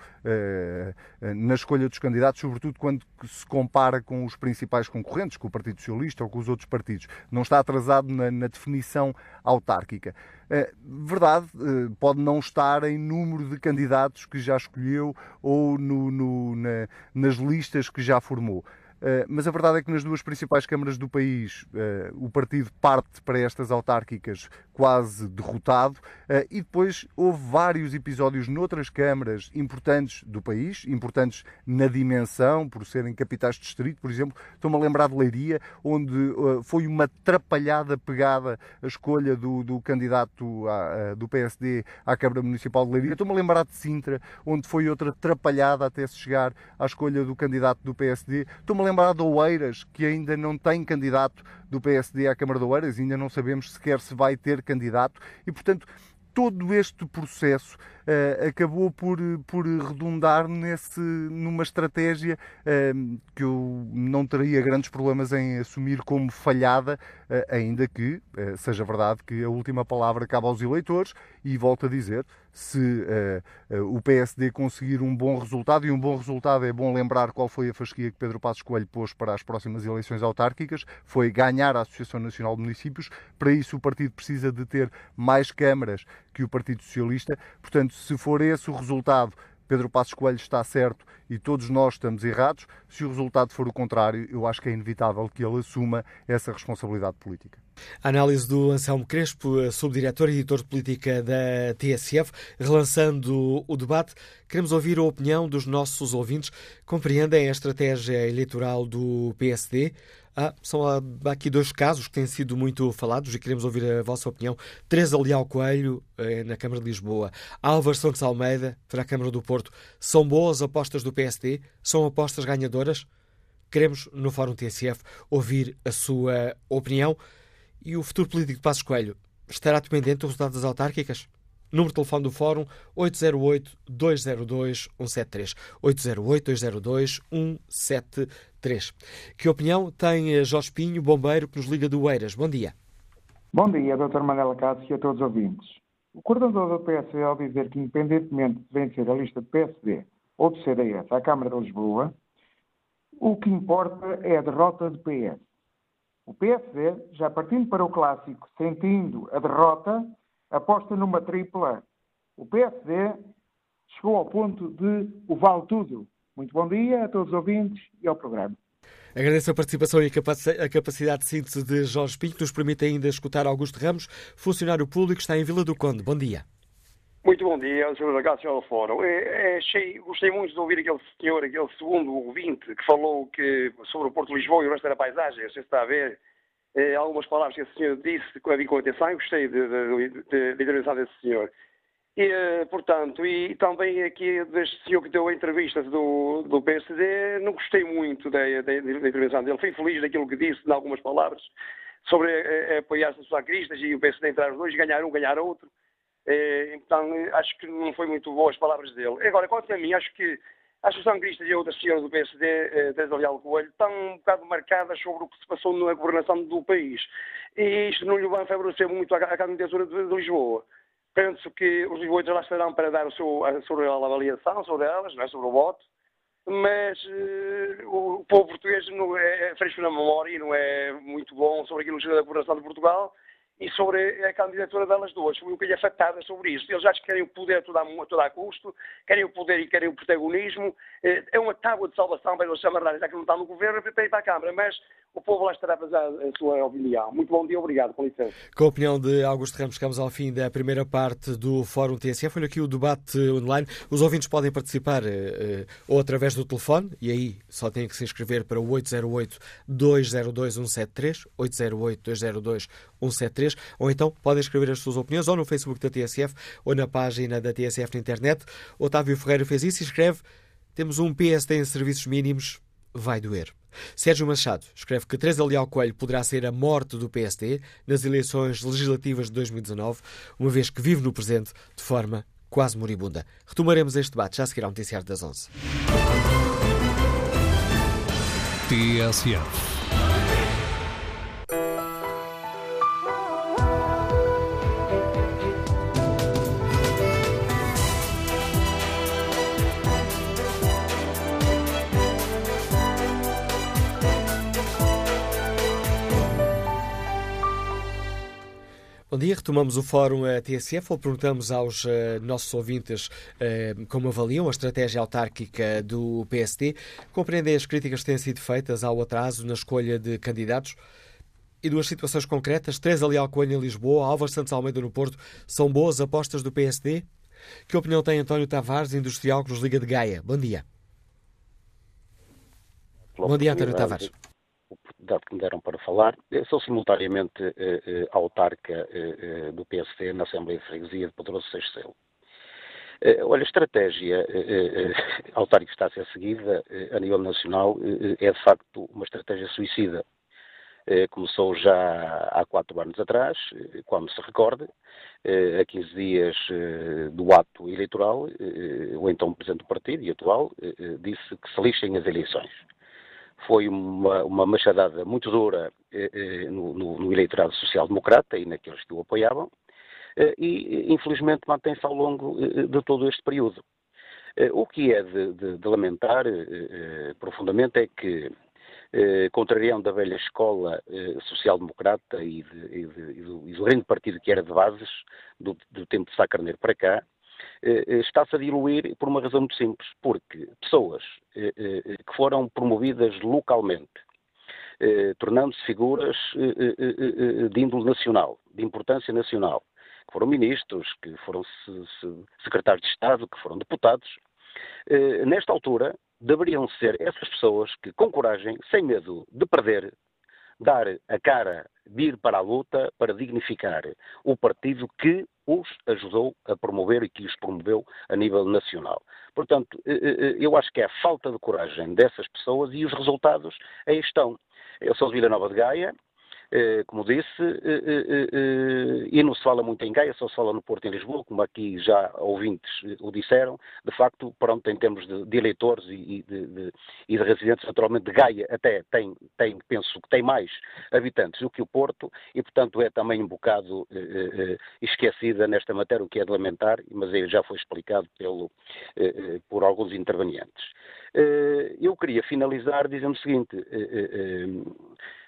na escolha dos candidatos, sobretudo quando se compara com os principais concorrentes, com o Partido Socialista ou com os outros partidos. Não está atrasado na, na definição autárquica. É, verdade, é, pode não estar em número de candidatos que já escolheu ou no, no, na, nas listas que já formou. Eh, mas a verdade é que nas duas principais câmaras do país uh, o partido parte para estas autárquicas quase derrotado uh, e depois houve vários episódios noutras câmaras importantes do país, importantes na dimensão, por serem capitais de distrito, por exemplo, estou-me a lembrar de Leiria, onde foi uma atrapalhada pegada a escolha do, do candidato à, do PSD à Câmara Municipal de Leiria, estou-me a lembrar de Sintra, onde foi outra atrapalhada até se chegar à escolha do candidato do PSD, estou-me a lembrar de Oeiras, que ainda não tem candidato do PSD à Câmara de Oeiras, ainda não sabemos sequer se vai ter candidato, e portanto todo este processo uh, acabou por, por redundar nesse, numa estratégia uh, que eu não teria grandes problemas em assumir como falhada, uh, ainda que seja verdade que a última palavra cabe aos eleitores, e volto a dizer, se o PSD conseguir um bom resultado, e um bom resultado é bom lembrar qual foi a fasquia que Pedro Passos Coelho pôs para as próximas eleições autárquicas, foi ganhar a Associação Nacional de Municípios, para isso o partido precisa de ter mais câmaras que o Partido Socialista, portanto, se for esse o resultado, Pedro Passos Coelho está certo e todos nós estamos errados. Se o resultado for o contrário, eu acho que é inevitável que ele assuma essa responsabilidade política. A análise do Anselmo Crespo, subdiretor e editor de política da TSF, relançando o debate. Queremos ouvir a opinião dos nossos ouvintes. Compreendem a estratégia eleitoral do PSD? Ah, são ah, aqui dois casos que têm sido muito falados e queremos ouvir a vossa opinião. Teresa Leal Coelho, eh, na Câmara de Lisboa. Álvaro Santos Almeida, para a Câmara do Porto. São boas apostas do PSD? São apostas ganhadoras? Queremos, no Fórum TSF, ouvir a sua opinião. E o futuro político de Passos Coelho estará dependente do resultado das autárquicas? Número de telefone do Fórum 808-202-173. 808-202-173. Que opinião tem eh, Jorge Pinho, bombeiro, que nos liga do Eiras? Bom dia. Bom dia, Dr. Manela Cássio e a todos os ouvintes. O coordenador do PSD, ao dizer que, independentemente de vencer a lista de PSD ou do CDS à Câmara de Lisboa, o que importa é a derrota do PS. O PSD, já partindo para o clássico, sentindo a derrota, aposta numa tripla. O PSD chegou ao ponto de o vale tudo. Muito bom dia a todos os ouvintes e ao programa. Agradeço a participação e a capacidade de síntese de Jorge Pinto, que nos permite ainda escutar Augusto Ramos, funcionário público, está em Vila do Conde. Bom dia. Muito bom dia, Sr. Sr. Fórum. É, é, achei, gostei muito de ouvir aquele senhor, aquele segundo ouvinte, que falou que, sobre o Porto de Lisboa e o resto da paisagem. Você está a ver é, algumas palavras que esse senhor disse com com atenção e gostei da intervenção desse senhor. E, eh, portanto, e também aqui deste senhor que deu a entrevista do, do PSD, não gostei muito da, da, da intervenção dele. Fui feliz daquilo que disse, em algumas palavras, sobre eh, apoiar-se sacristas e o PSD entrar os dois, ganhar um, ganhar outro. Eh, então, acho que não foi muito boas as palavras dele. Agora, quanto a mim, acho que a Associação Crista e a outra senhora do PSD, eh, Teresa Leal Coelho, estão um bocado marcadas sobre o que se passou na governação do país. E isto não lhe vai favorecer muito à candidatura de, de Lisboa. Penso que os lisboetas lá estarão para dar o seu, a sua avaliação sobre elas, não é? sobre o voto, mas uh, o povo português não é, é fresco na memória e não é muito bom sobre aquilo que da governação de Portugal e sobre a candidatura delas duas, sobre o que lhe afetada sobre isso. Eles já querem o poder a todo a, todo a custo, querem o poder e querem o protagonismo. Eh, é uma tábua de salvação para eles chamarem, já que não estão no governo, para ir para a Câmara. Mas o povo lá estará a fazer a sua opinião. Muito bom dia, obrigado, com licença. Com a opinião de Augusto Ramos, chegamos ao fim da primeira parte do Fórum TSF. Olha aqui o debate online. Os ouvintes podem participar uh, ou através do telefone, e aí só têm que se inscrever para o 808-202-173, 808-202-173, ou então podem escrever as suas opiniões ou no Facebook da TSF ou na página da TSF na internet. Otávio Ferreira fez isso e escreve: temos um PSD em serviços mínimos, vai doer. Sérgio Machado escreve que Teresa Leal Coelho poderá ser a morte do PSD nas eleições legislativas de 2019, uma vez que vive no presente de forma quase moribunda. Retomaremos este debate já a seguir ao noticiário das 11. TSF Bom dia, retomamos o fórum uh, TSF, onde perguntamos aos uh, nossos ouvintes uh, como avaliam a estratégia autárquica do PSD, compreendem as críticas que têm sido feitas ao atraso na escolha de candidatos e duas situações concretas, Teresa Leal Coelho em Lisboa, Álvares Santos Almeida no Porto, são boas apostas do PSD? Que opinião tem António Tavares, industrial que nos liga de Gaia? Bom dia. Bom dia, António Tavares oportunidade que me deram para falar. Eu sou simultaneamente eh, eh, autarca eh, do PSD na Assembleia de Freguesia de Poderoso Seixcelo. Olha, a estratégia autárquica que está a ser seguida a nível nacional é de facto uma estratégia suicida. Começou já há quatro anos atrás, quando se recorde, a 15 dias do ato eleitoral, o então Presidente do Partido e atual disse que se lixem as eleições foi uma, uma machadada muito dura eh, eh, no, no, no, eleitorado social-democrata e naqueles que o apoiavam, eh, e infelizmente mantém-se ao longo eh, de todo este período. Eh, o que é de, de, de lamentar eh, profundamente é que, contrariando da velha escola social-democrata e, e, e, do, grande partido que era de bases, do, do tempo de Sá Carneiro para cá, eh, eh, está-se a diluir por uma razão muito simples, porque pessoas eh, que foram promovidas localmente, tornando-se figuras de índole nacional, de importância nacional, que foram ministros, que foram secretários de Estado, que foram deputados, nesta altura deveriam ser essas pessoas que, com coragem, sem medo de perder, dar a cara, vir para a luta para dignificar o partido que os ajudou a promover e que os promoveu a nível nacional. Portanto, eh, eh, eh, eu acho que é a falta de coragem dessas pessoas e os resultados aí estão. Eu sou de Vila Nova de Gaia, como disse, eh, e não se fala muito em Gaia, só se fala no Porto e em Lisboa, como aqui já ouvintes o disseram. De facto, pronto, em termos de, de eleitores e de, de, e de, residentes, naturalmente, de Gaia até tem, tem, penso que tem mais habitantes do que o Porto e, portanto, é também um bocado esquecida nesta matéria, o que é de lamentar, mas já foi explicado pelo, por alguns intervenientes. Eu queria finalizar dizendo o seguinte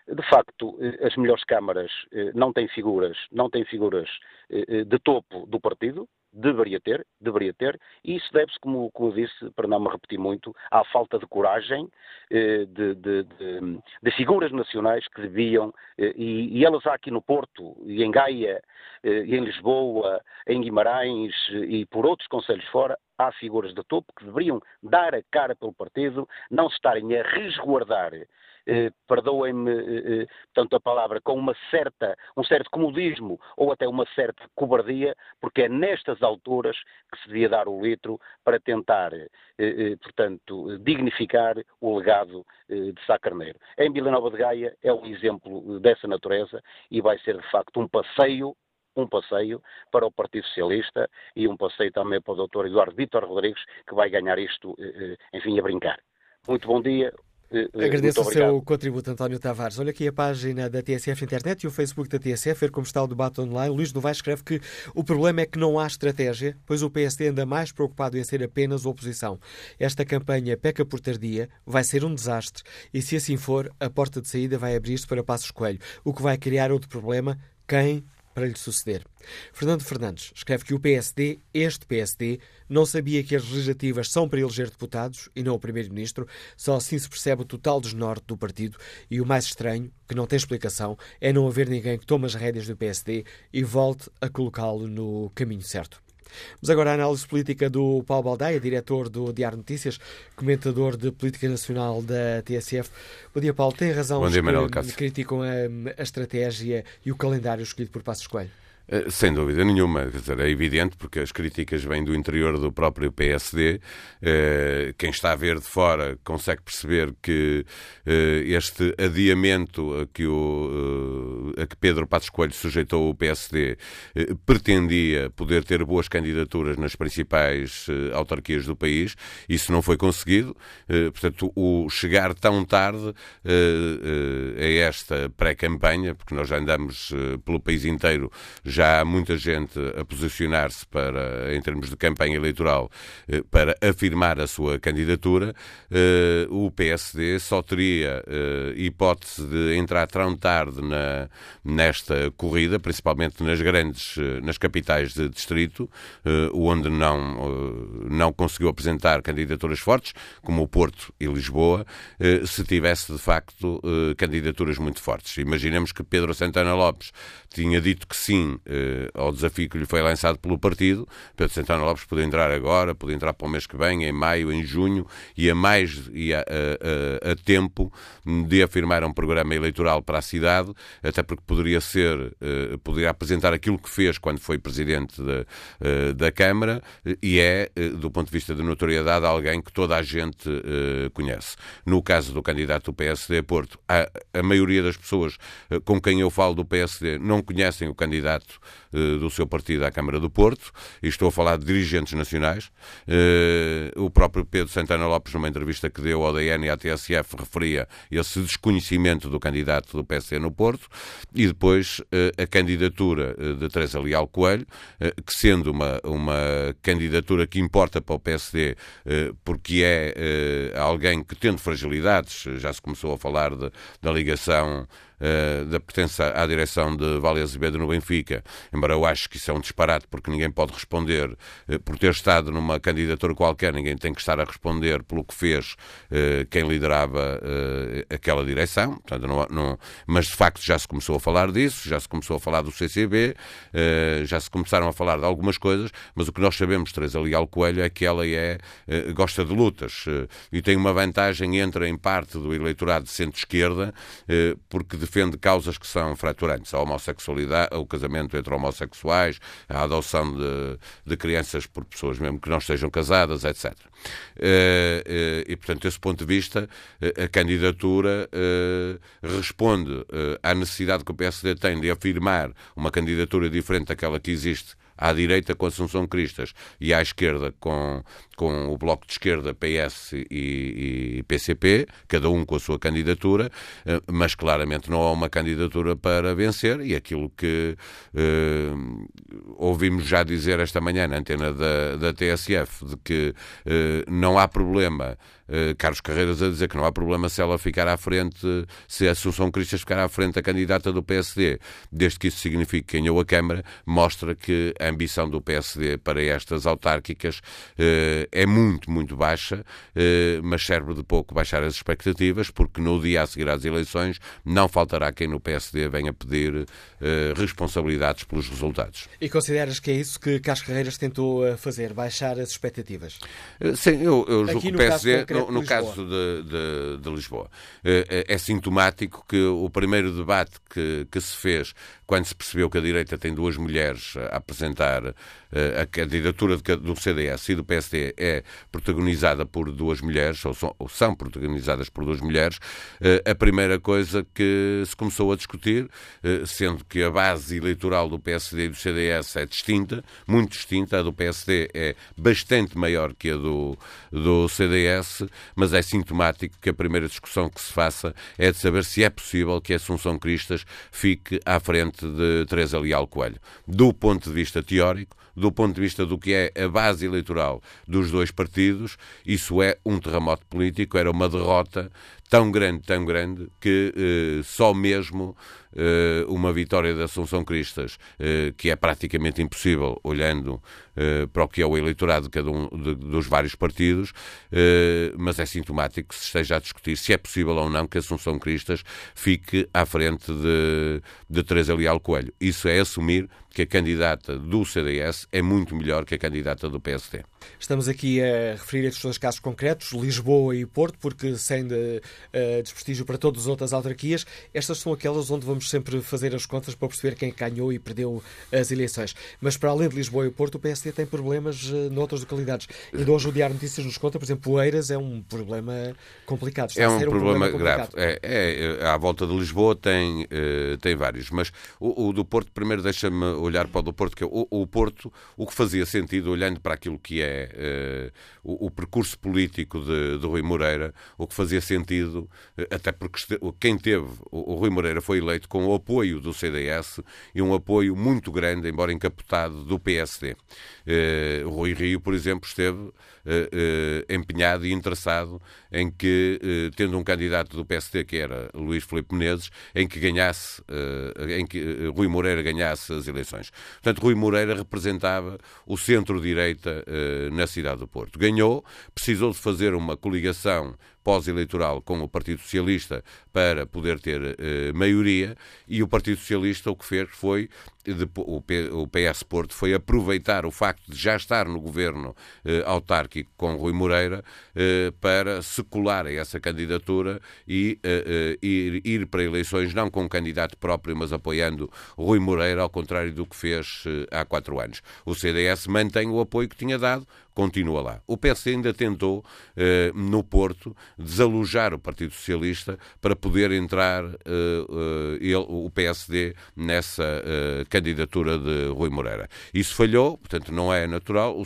de facto, eh, as melhores câmaras eh, não têm figuras, não têm figuras eh, de topo do partido, deveria ter, deveria ter, e isso deve-se, como, como disse, para não me repetir muito, à falta de coragem de, de, de, de figuras nacionais que deviam, e, e, elas há aqui no Porto, e em Gaia, e em Lisboa, em Guimarães e por outros conselhos fora, há figuras de topo que deveriam dar a cara pelo partido, não se estarem a resguardar eh, perdoem-me eh, eh, tanto a palavra, com uma certa, um certo comodismo ou até uma certa cobardia, porque é nestas alturas que se devia dar o litro para tentar, portanto, dignificar o legado de Sá Carneiro. Em Vila Nova de Gaia é um exemplo dessa natureza e vai ser, de facto, um passeio um passeio para o Partido Socialista e um passeio também para o Dr. Eduardo Vítor Rodrigues, que vai ganhar isto, enfim, a brincar. Muito bom dia, Agradeço o seu contributo, António Tavares. Olha aqui a página da TSF Internet e o Facebook da TSF, ver como está o debate online. Luís Novaes escreve que o problema é que não há estratégia, pois o PSD anda mais preocupado em ser apenas oposição. Esta campanha peca por tardia, vai ser um desastre e, se assim for, a porta de saída vai abrir-se para Passos Coelho, o que vai criar outro problema. Quem para lhe suceder. Fernando Fernandes escreve que o PSD, este PSD, não sabia que as legislativas são para eleger deputados e não o Primeiro-Ministro, só assim se percebe o total desnorte do partido e o mais estranho, que não tem explicação, é não haver ninguém que tome as rédeas do PSD e volte a colocá-lo no caminho certo. Mas agora a análise política do Paulo Baldaia, diretor do Diário Notícias, comentador de política nacional da TSF. Bom dia, Paulo. Tem razão Bom dia, Manuel que criticam a, a estratégia e o calendário escolhido por Passos Coelho? Eh, sem dúvida nenhuma, dizer, é evidente porque as críticas vêm do interior do próprio PSD. Eh, quem está a ver de fora consegue perceber que eh, este adiamento a que, o, a que Pedro Passos Coelho sujeitou o PSD pretendia poder ter boas candidaturas nas principais autarquias do país. Isso não foi conseguido. Portanto, o chegar tão tarde a esta pré-campanha, porque nós já andamos pelo país inteiro já há muita gente a posicionar-se para, em termos de campanha eleitoral, eh, para afirmar a sua candidatura. Eh, o PSD só teria eh, hipótese de entrar tão tarde na, nesta corrida, principalmente nas grandes, nas capitais de distrito, onde não, não conseguiu apresentar candidaturas fortes, como o Porto e Lisboa, se tivesse de facto candidaturas muito fortes. Imaginemos que Pedro Santana Lopes tinha dito que sim ao desafio que lhe foi lançado pelo partido. Pedro Santana Lopes podia entrar agora, podia entrar para o mês que vem, em maio, em junho, e a mais e a, a, a, tempo de afirmar um programa eleitoral para a cidade, até porque poderia ser, eh, poderia apresentar aquilo que fez quando foi presidente da, eh, da Câmara, e é, eh, do ponto de vista de notoriedade, alguém que toda a gente eh, conhece. No caso do candidato do PSD a Porto, a, a maioria das pessoas eh, com quem eu falo do PSD não conhecem o candidato eh, do seu partido à Câmara do Porto, e estou a falar de dirigentes nacionais. Eh, o próprio Pedro Santana Lopes, numa entrevista que deu ao DN e à TSF, referia esse desconhecimento do candidato do PSD no Porto, e depois eh, a candidatura de Teresa Leal Coelho, que sendo uma, uma candidatura que importa para o PSD, porque é alguém que, tendo fragilidades, já se começou a falar de, da ligação da pertença à direção de Vale Azevedo no Benfica, embora eu acho que isso é um disparate porque ninguém pode responder uh, por ter estado numa candidatura qualquer, ninguém tem que estar a responder pelo que fez uh, quem liderava aquela direção, Portanto, não, não, mas de facto já se começou a falar disso, já se começou a falar do CCB, já se começaram a falar de algumas coisas, mas o que nós sabemos, Teresa Leal Coelho, é que ela é, gosta de lutas e tem uma vantagem entre em parte do eleitorado de centro-esquerda, porque defende causas que são fraturantes, a homossexualidade, o casamento entre homossexuais, a adoção de, de crianças por pessoas mesmo que não estejam casadas, etc. E, portanto, desse ponto de vista, a candidatura responde à necessidade que o PSD tem de afirmar uma candidatura diferente daquela que existe à direita com Assunção Cristas e à esquerda com, com o Bloco de Esquerda, PS e, e, PCP, cada um com a sua candidatura, eh, mas claramente não há uma candidatura para vencer e aquilo que eh, ouvimos já dizer esta manhã na antena da, da TSF, de que eh, não há problema Carlos Carreiras a dizer que não há problema se ela ficar à frente, se a Assunção Cristas ficar à frente da candidata do PSD, desde que isso signifique que ganhou a Câmara, mostra que a ambição do PSD para estas autárquicas uh, é muito, muito baixa, uh, mas serve de pouco baixar as expectativas, porque no dia a seguir às eleições não faltará quem no PSD venha pedir responsabilidades pelos resultados. E consideras que é isso que Carlos Carreiras tentou fazer, baixar as expectativas? sim, eu, eu julgo que o PSD no, no caso de, de, de Lisboa, é, é, sintomático que o primeiro debate que, que se fez quando se percebeu que a direita tem duas mulheres a apresentar eh, a candidatura do CDS e do PSD é protagonizada por duas mulheres, ou são, ou são protagonizadas por duas mulheres, eh, a primeira coisa que se começou a discutir, eh, sendo que a base eleitoral do PSD e do CDS é distinta, muito distinta, a do PSD é bastante maior que a do, do CDS, mas é sintomático que a primeira discussão que se faça é de saber se é possível que a Assunção Cristas fique à frente de Teresa Leal Coelho. Do ponto de vista teórico, do ponto de vista do que é a base eleitoral dos dois partidos, isso é um terremoto político, era uma derrota tão grande, tão grande, que eh, só mesmo eh, uma vitória da Assunção Cristas, eh, que é praticamente impossível, olhando eh, para o que é o eleitorado de cada um de, dos vários partidos, eh, mas é sintomático que se esteja a discutir se é possível ou não que Assunção Cristas fique à frente de, de Teresa Leal Coelho. Isso é assumir que a candidata do CDS é muito melhor que a candidata do PSD. Estamos aqui a referir estes dois casos concretos, Lisboa e Porto, porque sem de, uh, desprestígio para todas as outras autarquias, estas são aquelas onde vamos sempre fazer as contas para perceber quem ganhou e perdeu as eleições. Mas para além de Lisboa e Porto, o PSD tem problemas uh, noutras localidades. E hoje o Diário Notícias nos conta, por exemplo, Eiras é um problema complicado. Está é um, problema, um problema grave. É, é, à volta de Lisboa tem, uh, tem vários, mas o, o do Porto, primeiro deixa-me olhar para o do Porto, que é o, o Porto, o que fazia sentido, olhando para aquilo que é o, o, percurso político de, de Rui Moreira, o que fazia sentido, até porque quem teve, o, o Rui Moreira foi eleito com o apoio do CDS e um apoio muito grande, embora encapotado, do PSD. Uh, Rui Rio, por exemplo, esteve uh, uh, empenhado e interessado em que, tendo um candidato do PSD, que era Luís Filipe Menezes, em que ganhasse, em que Rui Moreira ganhasse as eleições. Portanto, Rui Moreira representava o centro-direita na cidade do Porto. Ganhou, precisou de fazer uma coligação pós-eleitoral com o Partido Socialista para poder ter uh, maioria e o Partido Socialista o que fez foi o PS Porto foi aproveitar o facto de já estar no governo eh, autárquico com Rui Moreira eh, para secular essa candidatura e ir, ir, para eleições não com um candidato próprio, mas apoiando Rui Moreira, ao contrário do que fez há quatro anos. O CDS mantém o apoio que tinha dado, continua lá. O PS ainda tentou, eh, no Porto, desalojar o Partido Socialista para poder entrar ele, o PSD nessa candidatura de Rui Moreira. Isso falhou, portanto não é natural. O,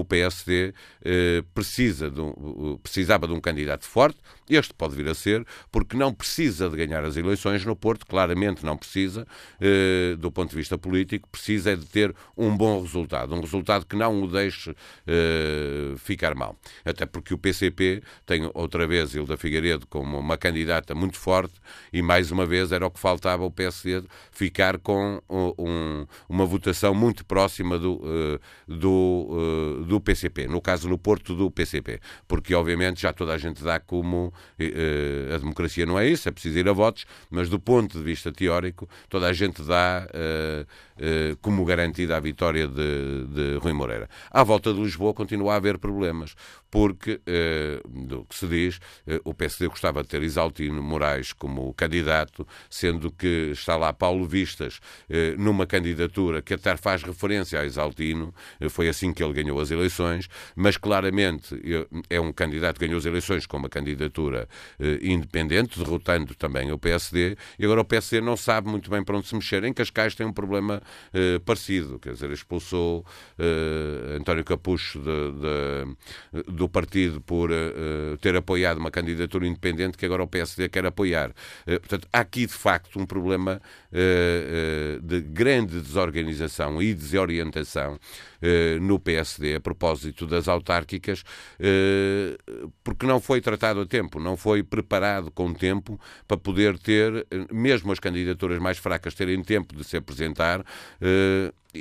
o PSD eh, precisa de um, precisava de um candidato forte, este pode vir a ser, porque não precisa de ganhar as eleições no Porto, claramente não precisa, eh, do ponto de vista político, precisa é de ter um bom resultado, um resultado que não o deixe eh, ficar mal. Até porque o PCP tem outra vez Hilda Figueiredo como uma candidata muito forte e mais uma vez era o que faltava o PSD ficar com um, uma votação muito próxima do, uh, do, uh, do PCP, no caso no Porto do PCP, porque obviamente já toda a gente dá como a democracia não é isso, é preciso ir a votos, mas do ponto de vista teórico toda a gente dá como garantida a vitória de, de Rui Moreira. À volta de Lisboa, continua a haver problemas, porque, eh, do que se diz, eh, o PSD gostava de ter Isaltino Moraes como candidato, sendo que está lá Paulo Vistas eh, numa candidatura que até faz referência a Isaltino, foi assim que ele ganhou as eleições, mas claramente é um candidato que ganhou as eleições com uma candidatura independente, derrotando também o PSD, e agora o PSD não sabe muito bem para onde se mexer. Em Cascais tem um problema parecido, quer dizer, expulsou António Capucho de, de, do partido por eh, ter apoiado uma candidatura independente que agora o PSD quer apoiar. Eh, portanto, há aqui de facto um problema eh, de grande desorganização e desorientação no PSD a propósito das autárquicas, porque não foi tratado a tempo, não foi preparado com tempo para poder ter, mesmo as candidaturas mais fracas, terem tempo de se apresentar.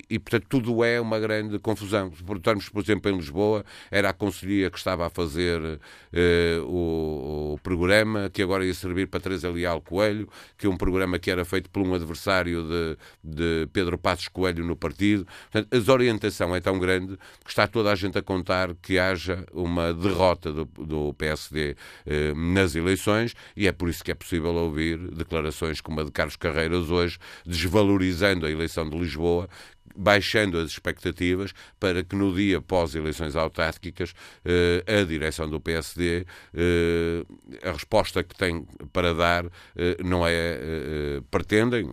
E, portanto, tudo é uma grande confusão. Se perguntarmos, por exemplo, em Lisboa, era a Conselhia que estava a fazer eh, o, o, programa, que agora ia servir para Teresa Leal Coelho, que é um programa que era feito por um adversário de, de Pedro Passos Coelho no partido. Portanto, a desorientação é tão grande que está toda a gente a contar que haja uma derrota do, do PSD eh, nas eleições e é por isso que é possível ouvir declarações como a de Carlos Carreiras hoje, desvalorizando a eleição de Lisboa, baixando as expectativas para que no dia pós-eleições autárquicas eh, a direção do PSD, eh, a resposta que tem para dar eh, não é, pretendem,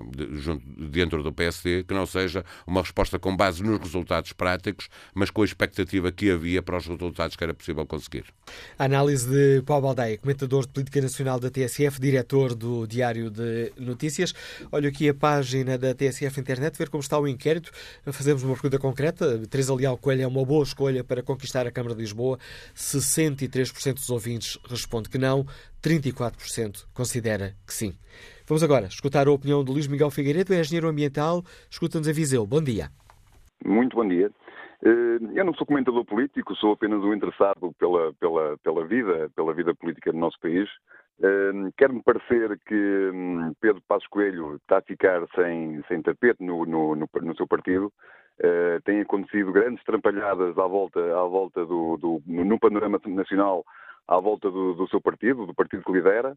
dentro do PSD, que não seja uma resposta com base nos resultados práticos, mas com a expectativa que havia para os resultados que era possível conseguir. A análise de Paulo Baldeia, comentador de política nacional da TSF, diretor do Diário de Notícias. Olho aqui a página da TSF Internet, ver como está o inquérito fazemos uma pergunta concreta. Teresa Leal Coelho é uma boa escolha para conquistar a Câmara de Lisboa. 63% dos ouvintes responde que não, 34% considera que sim. Vamos agora escutar a opinião de Luís Miguel Figueiredo, é engenheiro ambiental, escuta-nos a Viseu. Bom dia. Muito bom dia. Eh, eu não sou comentador político, sou apenas um interessado pela, pela, pela vida, pela vida política do nosso país. Uh, Quer-me parecer que um, Pedro Passos Coelho está a ficar sem, sem tapete no, no, no, no seu partido. Uh, tem acontecido grandes trampalhadas à volta, à volta do, do no, panorama nacional, à volta do, do, seu partido, do partido que lidera.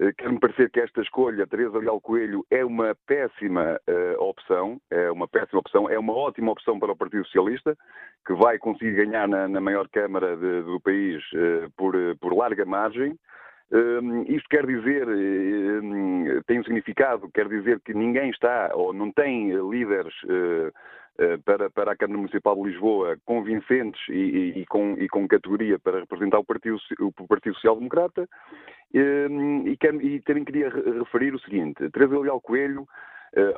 Uh, Quer-me parecer que esta escolha, Teresa Leal Coelho, é uma péssima uh, opção, é uma péssima opção, é uma ótima opção para o Partido Socialista, que vai conseguir ganhar na, na maior Câmara de, do país por, por larga margem. Um, isto quer dizer, um, tem um significado, quer dizer que ninguém está ou não tem líderes uh, uh, para, para a Câmara Municipal de Lisboa convincentes e, e, e, com, e com categoria para representar o Partido, o Partido Social Democrata. Um, e, e também queria referir o seguinte: Teresa Leal Coelho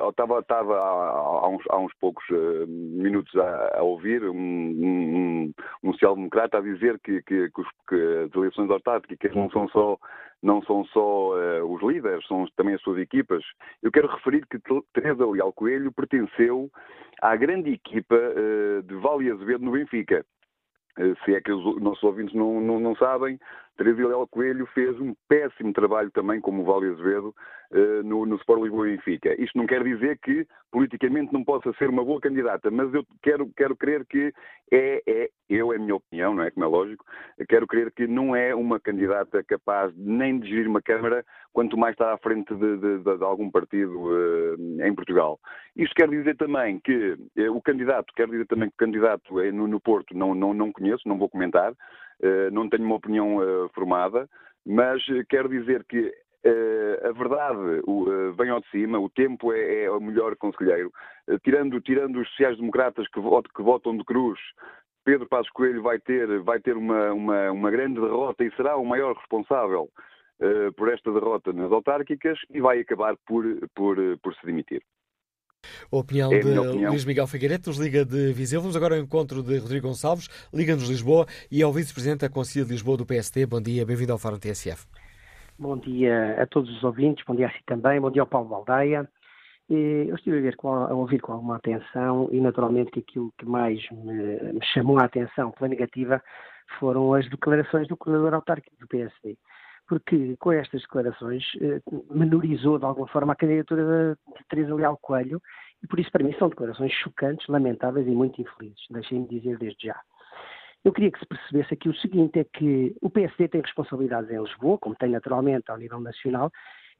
estava, eh, estava há, uns, há uns poucos uh, minutos a, a ouvir um, um, um social-democrata a dizer que, que, que, os, que, as eleições autárquicas não são só, não são só uh, os líderes, são também as suas equipas. Eu quero referir que Teresa Leal Coelho pertenceu à grande equipa uh, de Vale Azevedo no Benfica se é que os nossos ouvintes não, não, não sabem, Teresa Leal Coelho fez um péssimo trabalho também, como o Vale Azevedo, eh, no, no Sport Lisboa e Benfica. Isto não quer dizer que politicamente não possa ser uma boa candidata, mas eu quero, quero crer que é, é, eu, é a minha opinião, não é? Como é lógico, quero crer que não é uma candidata capaz nem de gerir uma Câmara, quanto mais está à frente de, de, de, de algum partido uh, em Portugal. Isto quer dizer também que uh, o candidato, quer dizer também que o candidato no, no Porto não, não, não conheço, não vou comentar, não tenho uma opinião eh, formada, mas eh, quero dizer que a verdade vem ao de cima, o tempo é, é o melhor conselheiro. tirando, tirando os sociais-democratas que, que votam de cruz, Pedro Passos Coelho vai ter, vai ter uma, uma, uma grande derrota e será o maior responsável por esta derrota nas autárquicas e vai acabar por, por, por se demitir. A opinião é de opinião. Luís Miguel Figueiredo nos liga de Viseu. Vamos agora ao encontro de Rodrigo Gonçalves, liga-nos Lisboa e ao vice-presidente da Conselho de Lisboa do PST. Bom dia, bem-vindo ao Fórum TSF. Bom dia a todos os ouvintes, bom dia a si também, bom dia ao Paulo Baldeia. Eu estive a, com, a ouvir com alguma atenção e, naturalmente, aquilo que mais me, me chamou a atenção pela negativa foram as declarações do coordenador autárquico do PSD porque com estas declarações eh, menorizou de alguma forma a candidatura de Teresa Leal Coelho e por isso para mim são declarações chocantes, lamentáveis e muito infelizes, deixem-me dizer desde já. Eu queria que se percebesse aqui o seguinte: é que o PSD tem responsabilidades em Lisboa, como tem naturalmente ao nível nacional,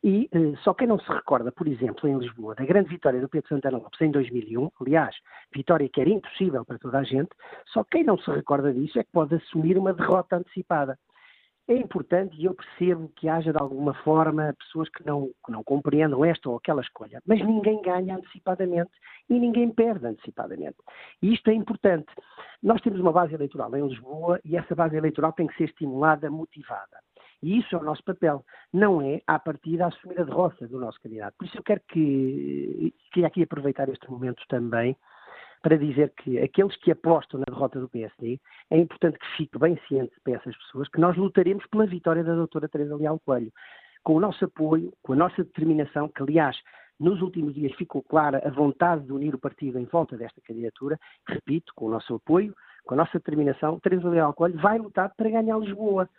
e eh, só quem não se recorda, por exemplo, em Lisboa, da grande vitória do Pedro Santana Lopes em 2001, aliás, vitória que era impossível para toda a gente, só quem não se recorda disso é que pode assumir uma derrota antecipada. É importante e eu percebo que haja de alguma forma pessoas que não, que não compreendam esta ou aquela escolha, mas ninguém ganha antecipadamente e ninguém perde antecipadamente. E isto é importante. Nós temos uma base eleitoral em Lisboa e essa base eleitoral tem que ser estimulada, motivada. E isso é o nosso papel. Não é, à partida, assumir a derrota do nosso candidato. Por isso eu quero que, queria aqui aproveitar este momento também para dizer que aqueles que apostam na derrota do PSD, é importante que fique bem ciente para essas pessoas que nós lutaremos pela vitória da doutora Teresa Leal Coelho. Com o nosso apoio, com a nossa determinação, que aliás nos últimos dias ficou clara a vontade de unir o partido em volta desta candidatura, repito, com o nosso apoio, com a nossa determinação, Teresa Leal Coelho vai lutar para ganhar Lisboa.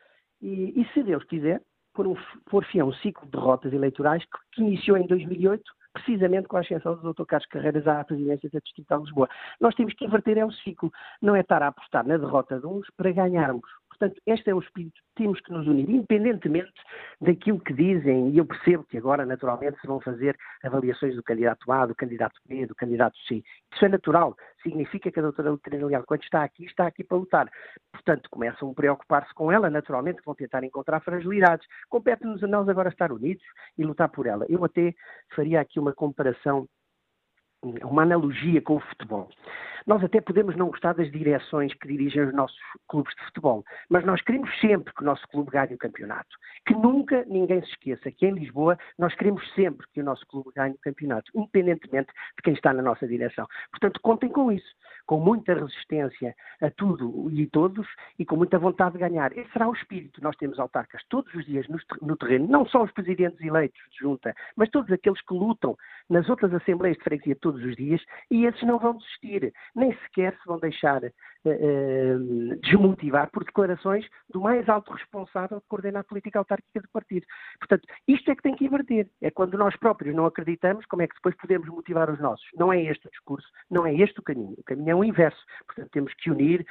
E, e se Deus quiser, por, um, por fim a um ciclo de derrotas eleitorais que, que iniciou em 2008 precisamente com a ascensão do Dr. Carlos Carreiras à presidência da Distrital de Lisboa. Nós temos que inverter é o ciclo, não é estar a apostar na derrota de uns para ganharmos. Portanto, este é o espírito, temos que nos unir, independentemente daquilo que dizem, e eu percebo que agora, naturalmente, se vão fazer avaliações do candidato A, do candidato B, do candidato C. Isso é natural, significa que a doutora Luterina Leal, quando está aqui, está aqui para lutar. Portanto, começam a preocupar-se com ela, naturalmente vão tentar encontrar fragilidades. Compete-nos a nós agora estar unidos e lutar por ela. Eu até faria aqui uma comparação uma analogia com o futebol. Nós até podemos não gostar das direções que dirigem os nossos clubes de futebol, mas nós queremos sempre que o nosso clube ganhe o campeonato. Que nunca ninguém se esqueça que em Lisboa nós queremos sempre que o nosso clube ganhe o campeonato, independentemente de quem está na nossa direção. Portanto, contem com isso, com muita resistência a tudo e todos e com muita vontade de ganhar. Esse será o espírito. Nós temos autarcas todos os dias no terreno, não só os presidentes eleitos de junta, mas todos aqueles que lutam nas outras assembleias de freguesia todos os dias e esses não vão desistir nem sequer se vão deixar uh, desmotivar por declarações do mais alto responsável de coordenar a política autárquica do partido. Portanto, isto é que tem que inverter. É quando nós próprios não acreditamos, como é que depois podemos motivar os nossos? Não é este o discurso, não é este o caminho. O caminho é o inverso. Portanto, temos que unir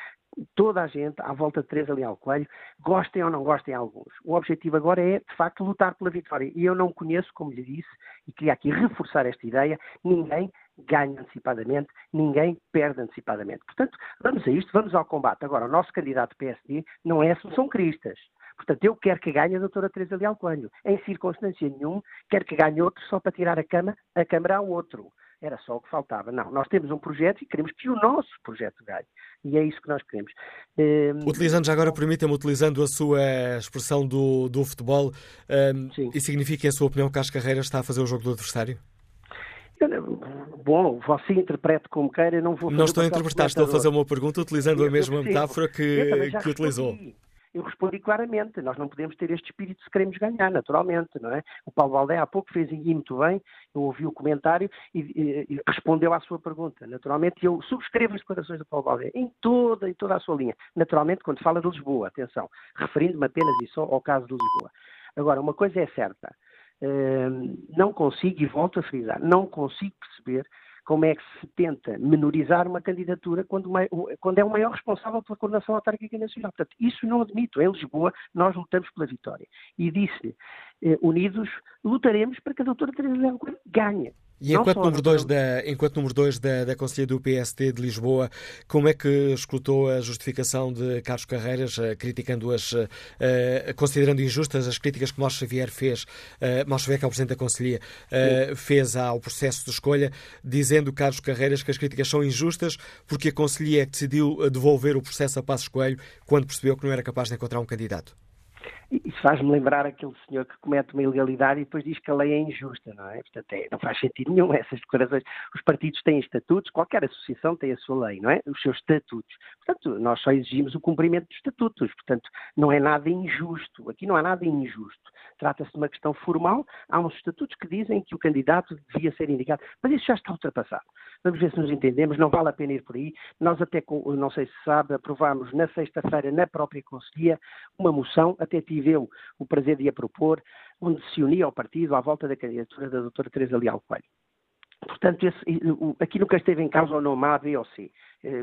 toda a gente à volta de Teresa Leal Coelho, gostem ou não gostem alguns. O objetivo agora é, de facto, lutar pela vitória. E eu não conheço, como lhe disse, e queria aqui reforçar esta ideia, ninguém ganha antecipadamente, ninguém perde antecipadamente. Portanto, vamos a isto, vamos ao combate. Agora, o nosso candidato PSD não é Assunção Cristas. Portanto, eu quero que ganhe a doutora Teresa Leal Coelho. Em circunstância nenhuma, quero que ganhe outro só para tirar a, cama, a Câmara ao outro. Era só o que faltava. Não, nós temos um projeto e queremos que o nosso projeto ganhe. E é isso que nós queremos. Um... Utilizando já agora, permita-me, utilizando a sua expressão do, do futebol, um, e significa, em sua opinião, que as carreiras está a fazer o jogo do adversário? Bom, você interprete como queira, não vou Não estou a interpretar, estou a fazer uma pergunta utilizando eu a mesma metáfora que, que utilizou. Eu respondi claramente, nós não podemos ter este espírito se queremos ganhar, naturalmente, não é? O Paulo Valdé há pouco fez aí muito bem, eu ouvi o comentário e, e, e respondeu à sua pergunta. Naturalmente, eu subscrevo as declarações do Paulo Valdé em toda, em toda a sua linha. Naturalmente, quando fala de Lisboa, atenção, referindo-me apenas e só ao caso de Lisboa. Agora, uma coisa é certa, não consigo, e volto a frisar, não consigo perceber como é que se tenta menorizar uma candidatura quando, quando é o maior responsável pela coordenação autárquica nacional. Portanto, isso não admito. Em Lisboa, nós lutamos pela vitória. E disse, eh, unidos, lutaremos para que a doutora Teresa Leão ganhe. E enquanto número, dois da, enquanto número 2 da, da Conselhia do PSD de Lisboa, como é que escutou a justificação de Carlos Carreiras, uh, criticando-as, uh, considerando injustas as críticas que Moshe Xavier fez, uh, Moshe Xavier, que é o Presidente da Conselhia, uh, fez ao processo de escolha, dizendo Carlos Carreiras que as críticas são injustas porque a Conselhia decidiu devolver o processo a Passos Coelho quando percebeu que não era capaz de encontrar um candidato? Isso faz-me lembrar aquele senhor que comete uma ilegalidade e depois diz que a lei é injusta, não é? Portanto, é, não faz sentido nenhum essas declarações. Os partidos têm estatutos, qualquer associação tem a sua lei, não é? Os seus estatutos. Portanto, nós só exigimos o cumprimento dos estatutos. Portanto, não é nada injusto. Aqui não há nada injusto. Trata-se de uma questão formal. Há uns estatutos que dizem que o candidato devia ser indicado, mas isso já está ultrapassado. Vamos ver se nos entendemos, não vale a pena ir por aí. Nós até, não sei se sabe, aprovámos na sexta-feira, na própria Conselhia, uma moção, até tive eu o prazer de a propor, onde se unia ao partido à volta da candidatura da doutora Teresa Leal Coelho. Portanto, esse, aqui nunca esteve em causa o nome A, B ou C. eh,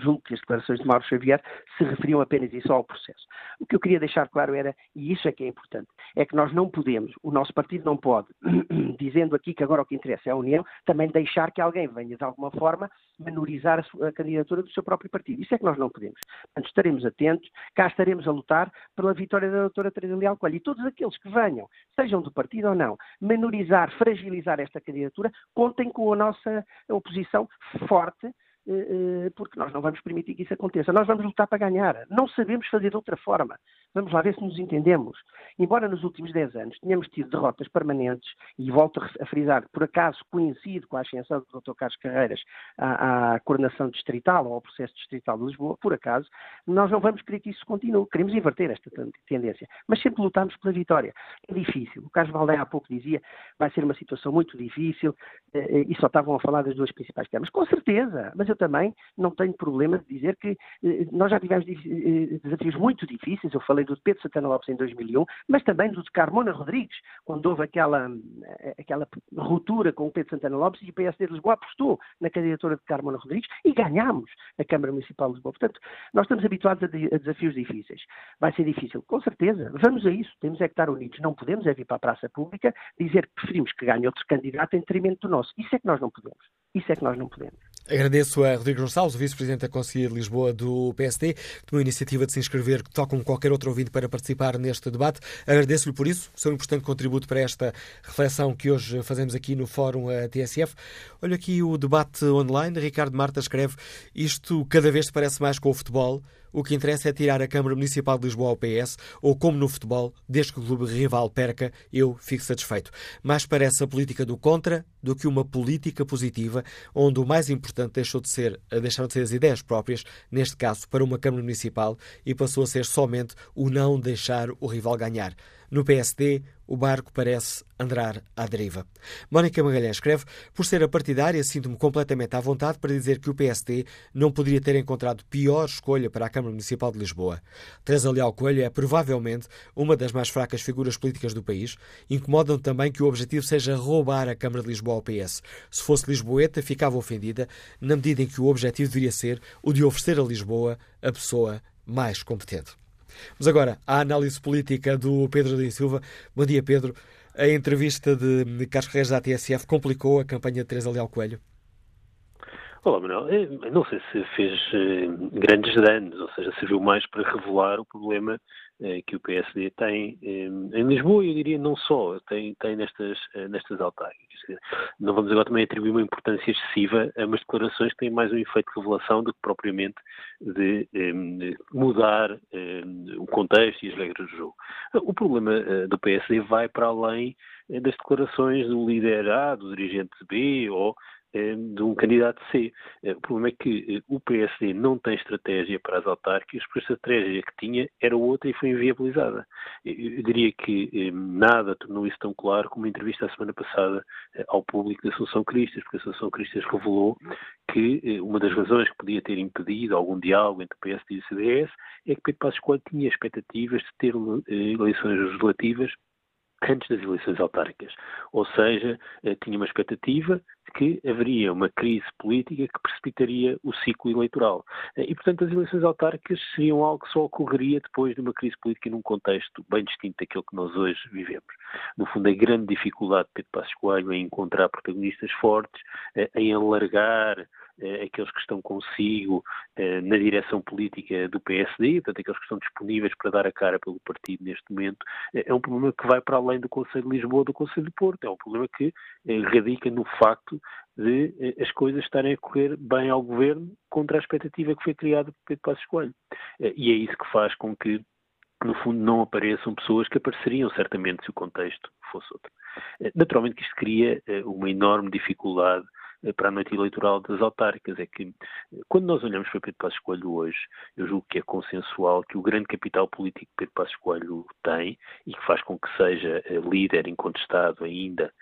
junto que as declarações de Mauro Xavier se referiam apenas e só ao processo. O que eu queria deixar claro era, e isso é que é importante, é que nós não podemos, o nosso partido não pode, <clears throat> dizendo aqui que agora o que interessa é a União, também deixar que alguém venha de alguma forma menorizar a, sua, a candidatura do seu próprio partido. Isso é que nós não podemos. Portanto, estaremos atentos, cá estaremos a lutar pela vitória da doutora Teresa Leal Coelho. E todos aqueles que venham, sejam do partido ou não, menorizar, fragilizar esta candidatura, contem com a nossa oposição forte porque nós não vamos permitir que isso aconteça. Nós vamos lutar para ganhar. Não sabemos fazer de outra forma. Vamos lá ver se nos entendemos. Embora nos últimos 10 anos tenhamos tido derrotas permanentes, e volto a frisar, por acaso coincide com a ascensão do Dr. Carlos Carreiras à, à coordenação distrital ou ao processo distrital de Lisboa, por acaso, nós não vamos querer que isso continue. Queremos inverter esta tendência. Mas sempre lutamos pela vitória. É difícil. O Carlos Valdeia há pouco dizia vai ser uma situação muito difícil eh, e só estavam a falar das duas principais câmaras. Com certeza, mas eu também não tenho problema de dizer que eh, nós já tivemos eh, desafios muito difíceis. Eu falei do Pedro Santana Lopes em 2001, mas também do de Carmona Rodrigues, quando houve aquela, eh, aquela ruptura com o Pedro Santana Lopes e o PSD de Lisboa apostou na candidatura de Carmona Rodrigues e ganhámos a Câmara Municipal de Lisboa. Portanto, nós estamos habituados a, a desafios difíceis. Vai ser difícil, com certeza. Vamos a isso. Temos é que estar unidos. Não podemos é vir para a praça pública dizer que preferimos que ganhe outro candidato em detrimento do nosso. Isso é que nós não podemos. Isso é que nós não podemos. Agradeço a Rodrigo Gonçalves, vice-presidente da Conselhia de Lisboa do PSD, que tomou a iniciativa de se inscrever, tal como qualquer outro ouvinte, para participar neste debate. Agradeço-lhe por isso, o seu importante contributo para esta reflexão que hoje fazemos aqui no Fórum TSF. Olha aqui o debate online. Ricardo Marta escreve: Isto cada vez parece mais com o futebol. O que interessa é tirar a Câmara Municipal de Lisboa ao PS, ou como no futebol, desde que o clube rival perca, eu fico satisfeito. Mais parece a política do contra do que uma política positiva, onde o mais importante deixou de ser, deixaram de ser as ideias próprias, neste caso para uma Câmara Municipal, e passou a ser somente o não deixar o rival ganhar. No PSD, o barco parece andar à deriva. Mónica Magalhães escreve: Por ser a partidária, sinto-me completamente à vontade para dizer que o PSD não poderia ter encontrado pior escolha para a Câmara Municipal de Lisboa. Teresa Leal Coelho é provavelmente uma das mais fracas figuras políticas do país. Incomodam também que o objetivo seja roubar a Câmara de Lisboa ao PS. Se fosse Lisboeta, ficava ofendida, na medida em que o objetivo deveria ser o de oferecer a Lisboa a pessoa mais competente. Mas agora, a análise política do Pedro Lins Silva. Bom dia, Pedro. A entrevista de Carlos Reis da TSF complicou a campanha de Teresa Leal Coelho? Olá, Manuel. Eu não sei se fez eh, grandes danos, ou seja, serviu mais para revelar o problema eh, que o PSD tem eh, em Lisboa eu diria não só, tem, tem nestas, nestas autárquicas. Não vamos agora também atribuir uma importância excessiva a umas declarações que têm mais um efeito de revelação do que propriamente de, de mudar o contexto e as regras do jogo. O problema do PSD vai para além das declarações do líder A, do dirigente B ou eh, de um candidato C. Eh, o problema é que eh, o PSD não tem estratégia para as autárquicas, porque a estratégia que tinha era outra e foi inviabilizada. Eu diria que nada tornou isso tão claro como a entrevista a semana passada ao público da Assunção Cristas, porque a Assunção Cristas revelou que uma das razões que podia ter impedido algum diálogo entre o PSD e o CDS é que Pedro Passos Coelho tinha expectativas de ter eleições legislativas antes das eleições autárquicas. Ou seja, eh, tinha uma expectativa que haveria uma crise política que precipitaria o ciclo eleitoral. Eh, e, portanto, as eleições autárquicas seriam algo que só ocorreria depois de uma crise política num contexto bem distinto daquele que nós hoje vivemos. No fundo, a grande dificuldade de Pedro Passos Coelho em encontrar protagonistas fortes, eh, em alargar eh, aqueles que estão consigo na direção política do PSD, portanto, aqueles que estão disponíveis para dar a cara pelo partido neste momento, é um problema que vai para além do Conselho de Lisboa do Conselho de Porto. É um problema que radica no facto de as coisas estarem a correr bem ao governo contra a expectativa que foi criada por Pedro Passos Coelho. E é isso que faz com que no fundo, não apareçam pessoas que apareceriam certamente se o contexto fosse outro. Naturalmente que isto cria uma enorme dificuldade eh, para a noite eleitoral das autárquicas. É que, eh, quando nós olhamos para Pedro Passos Coelho hoje, eu julgo que é consensual que o grande capital político que Pedro Passos Coelho tem e que faz com que seja eh, líder incontestado ainda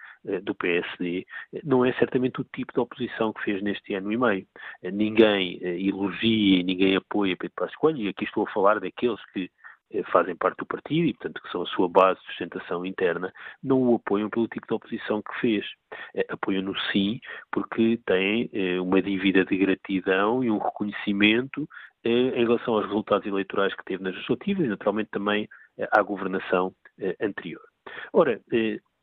do PSD, não é certamente o tipo de oposição que fez neste ano e meio. Ninguém elogia ninguém apoia Pedro Passos Coelho, e aqui estou a falar daqueles que eh, fazem parte do partido e, portanto, que são a sua base de sustentação interna, não o apoiam pelo tipo de oposição que fez. Eh, apoiam-no sim, porque têm uma dívida de gratidão e um reconhecimento em relação aos resultados eleitorais que teve nas legislativas e, naturalmente, também à governação anterior. Ora,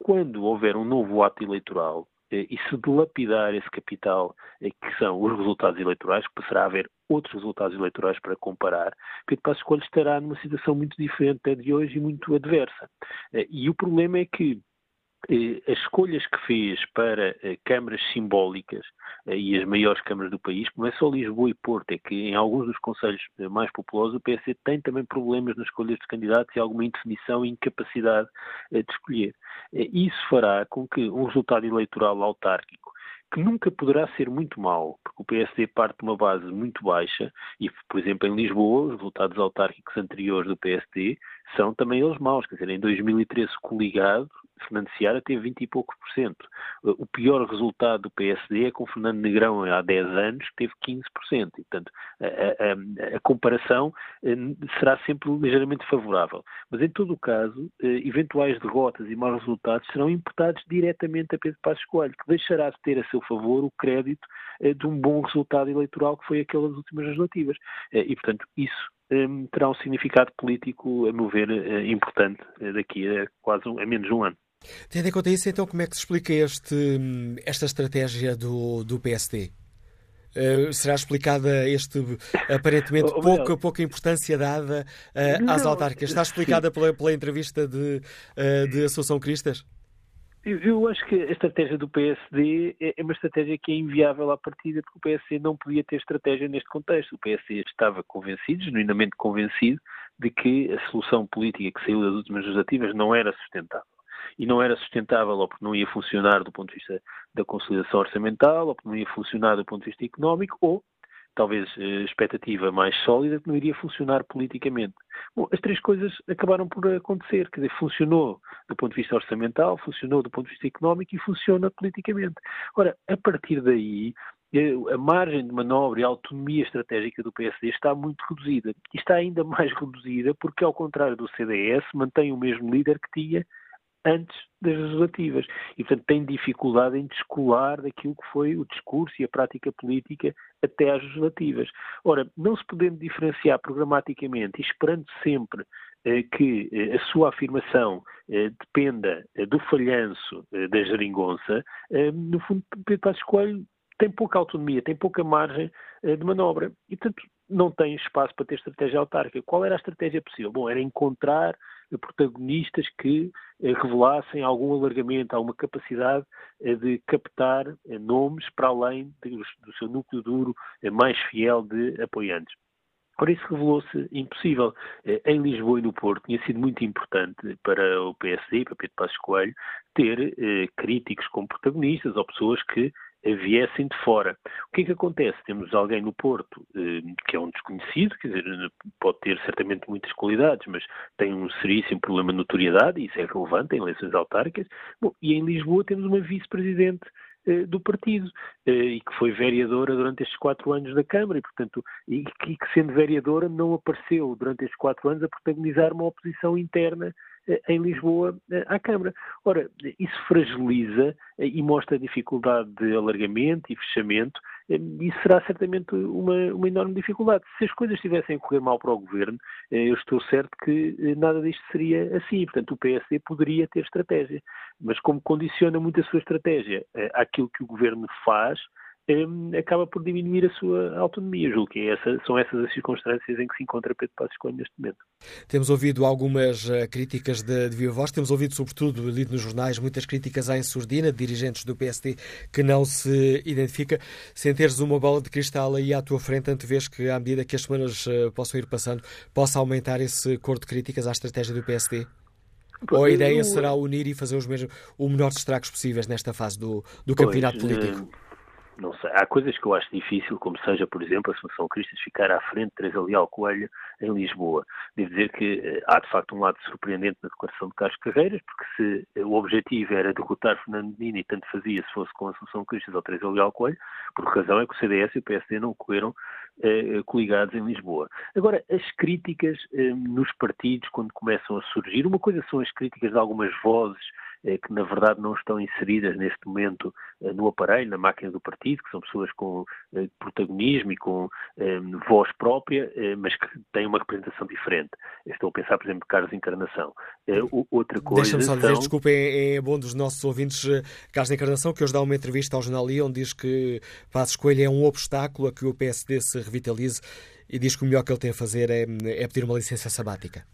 quando houver um novo ato eleitoral, eh, e se dilapidar esse capital, eh, que são os resultados eleitorais, passará a haver outros resultados eleitorais para comparar, Pedro Passos Coelho estará numa situação muito diferente da de hoje e muito adversa. Eh, e o problema é que as escolhas que fez para eh, câmaras simbólicas eh, e as maiores câmaras do país, não é só Lisboa e Porto, é que em alguns dos conselhos mais populosos o PSD tem também problemas nas escolhas de candidatos e alguma indefinição e incapacidade de escolher. Isso fará com que um resultado eleitoral autárquico que nunca poderá ser muito mau, porque o PSD parte de uma base muito baixa e, por exemplo, em Lisboa, os resultados autárquicos anteriores do PSD são também eles maus. Quer dizer, em 2013, coligado, Fernando Seara teve 20 e poucos por cento. O pior resultado do PSD é com Fernando Negrão há 10 anos, que teve 15%. E, portanto, a, a, a, comparação eh, será sempre ligeiramente favorável. Mas, em todo o caso, eh, eventuais derrotas e maus resultados serão imputados diretamente a Pedro Passos Coelho, que deixará de ter a seu favor o crédito eh, de um bom resultado eleitoral que foi aquele das últimas legislativas. E, portanto, isso terá um significado político, a meu ver, importante daqui a quase um, a menos de um ano. Tendo em conta isso, então, como é que se explica este, esta estratégia do, do PSD? Uh, eh, será explicada este aparentemente oh, pouca, pouca importância dada uh, às autárquicas? Está explicada pela, pela entrevista de, uh, de Assunção Cristas? Eu acho que a estratégia do PSD é, é uma estratégia que é inviável à partida, porque o PSD não podia ter estratégia neste contexto. O PSD estava convencido, genuinamente convencido, de que a solução política que saiu das últimas legislativas não era sustentável e não era sustentável ou porque não ia funcionar do ponto de vista da consolidação orçamental, ou porque não ia funcionar do ponto de vista económico, ou talvez eh, expectativa mais sólida que não iria funcionar politicamente. Bom, as três coisas acabaram por acontecer, quer dizer, funcionou do ponto de vista orçamental, funcionou do ponto de vista económico e funciona politicamente. Ora, a partir daí, eh, a margem de manobra e a autonomia estratégica do PSD está muito reduzida. E está ainda <laughs> mais reduzida porque, ao contrário do CDS, mantém o mesmo líder que tinha antes das legislativas. E, portanto, tem dificuldade em descolar daquilo que foi o discurso e a prática política até às legislativas. Ora, não se podendo diferenciar programaticamente e esperando sempre eh, que eh, a sua afirmação eh, dependa eh, do falhanço eh, da geringonça, eh, no fundo, Pedro Passos Coelho tem pouca autonomia, tem pouca margem de manobra e, portanto, não tem espaço para ter estratégia autárquica. Qual era a estratégia possível? Bom, era encontrar protagonistas que eh, revelassem algum alargamento, alguma capacidade eh, de captar eh, nomes para além do seu núcleo duro mais fiel de apoiantes. Ora, isso revelou-se impossível. Em Lisboa e no Porto tinha sido muito importante para o PSD, para Pedro Passos Coelho, ter críticos como protagonistas ou pessoas que viessem de fora. O que é que acontece? Temos alguém no Porto eh, que é um desconhecido, quer dizer, pode ter certamente muitas qualidades, mas tem um seríssimo problema de notoriedade, e isso é relevante em eleições autárquicas. Bom, e em Lisboa temos uma vice-presidente eh, do partido eh, e que foi vereadora durante estes quatro anos da Câmara e, portanto, e que sendo vereadora não apareceu durante estes quatro anos a protagonizar uma oposição interna eh, em Lisboa eh, à Câmara. Ora, isso fragiliza eh, e mostra a dificuldade de alargamento e fechamento e será certamente uma, uma enorme dificuldade. Se as coisas estivessem a correr mal para o Governo, eu estou certo que nada disto seria assim. Portanto, o PSD poderia ter estratégia, mas como condiciona muito a sua estratégia àquilo que o Governo faz, acaba por diminuir a sua autonomia. Julgo que é essa, são essas as circunstâncias em que se encontra Pedro Passos Coelho neste momento. Temos ouvido algumas uh, críticas de, de viva voz, temos ouvido, sobretudo, lido nos jornais, muitas críticas à insurdina de dirigentes do PSD que não se identifica. Sem teres uma bola de cristal aí à tua frente, antevês que, à medida que as semanas uh, possam ir passando, possa aumentar esse cor de críticas à estratégia do PSD? Ou a ideia será unir e fazer os mesmos, o menor estragos possíveis nesta fase do, do campeonato pois, político? Uh não sei. Há coisas que eu acho difícil, como seja, por exemplo, a Assunção Cristas ficar à frente de Teresa Leal Coelho em Lisboa. Devo dizer que eh, há, de facto, um lado surpreendente na declaração de Carlos Carreiras, porque se eh, o objetivo era derrotar Fernando e tanto fazia se fosse com a Assunção Cristas ou Teresa Leal Coelho, por razão é que o CDS e o PSD não correram eh, coligados em Lisboa. Agora, as críticas eh, nos partidos, quando começam a surgir, uma coisa são as críticas de algumas vozes que na verdade não estão inseridas neste momento eh, no aparelho, na máquina do partido, que são pessoas com eh, protagonismo e com voz própria, mas que têm uma representação diferente. Estou a pensar, por exemplo, de Carlos Encarnação. Outra coisa. Deixa-me só dizer, são... desculpa, é, é, bom dos nossos ouvintes, Carlos Encarnação, que hoje dá uma entrevista ao jornal I, onde diz que Passos Coelho é um obstáculo a que o PSD se revitalize e diz que o melhor que ele tem a fazer é, é pedir uma licença sabática.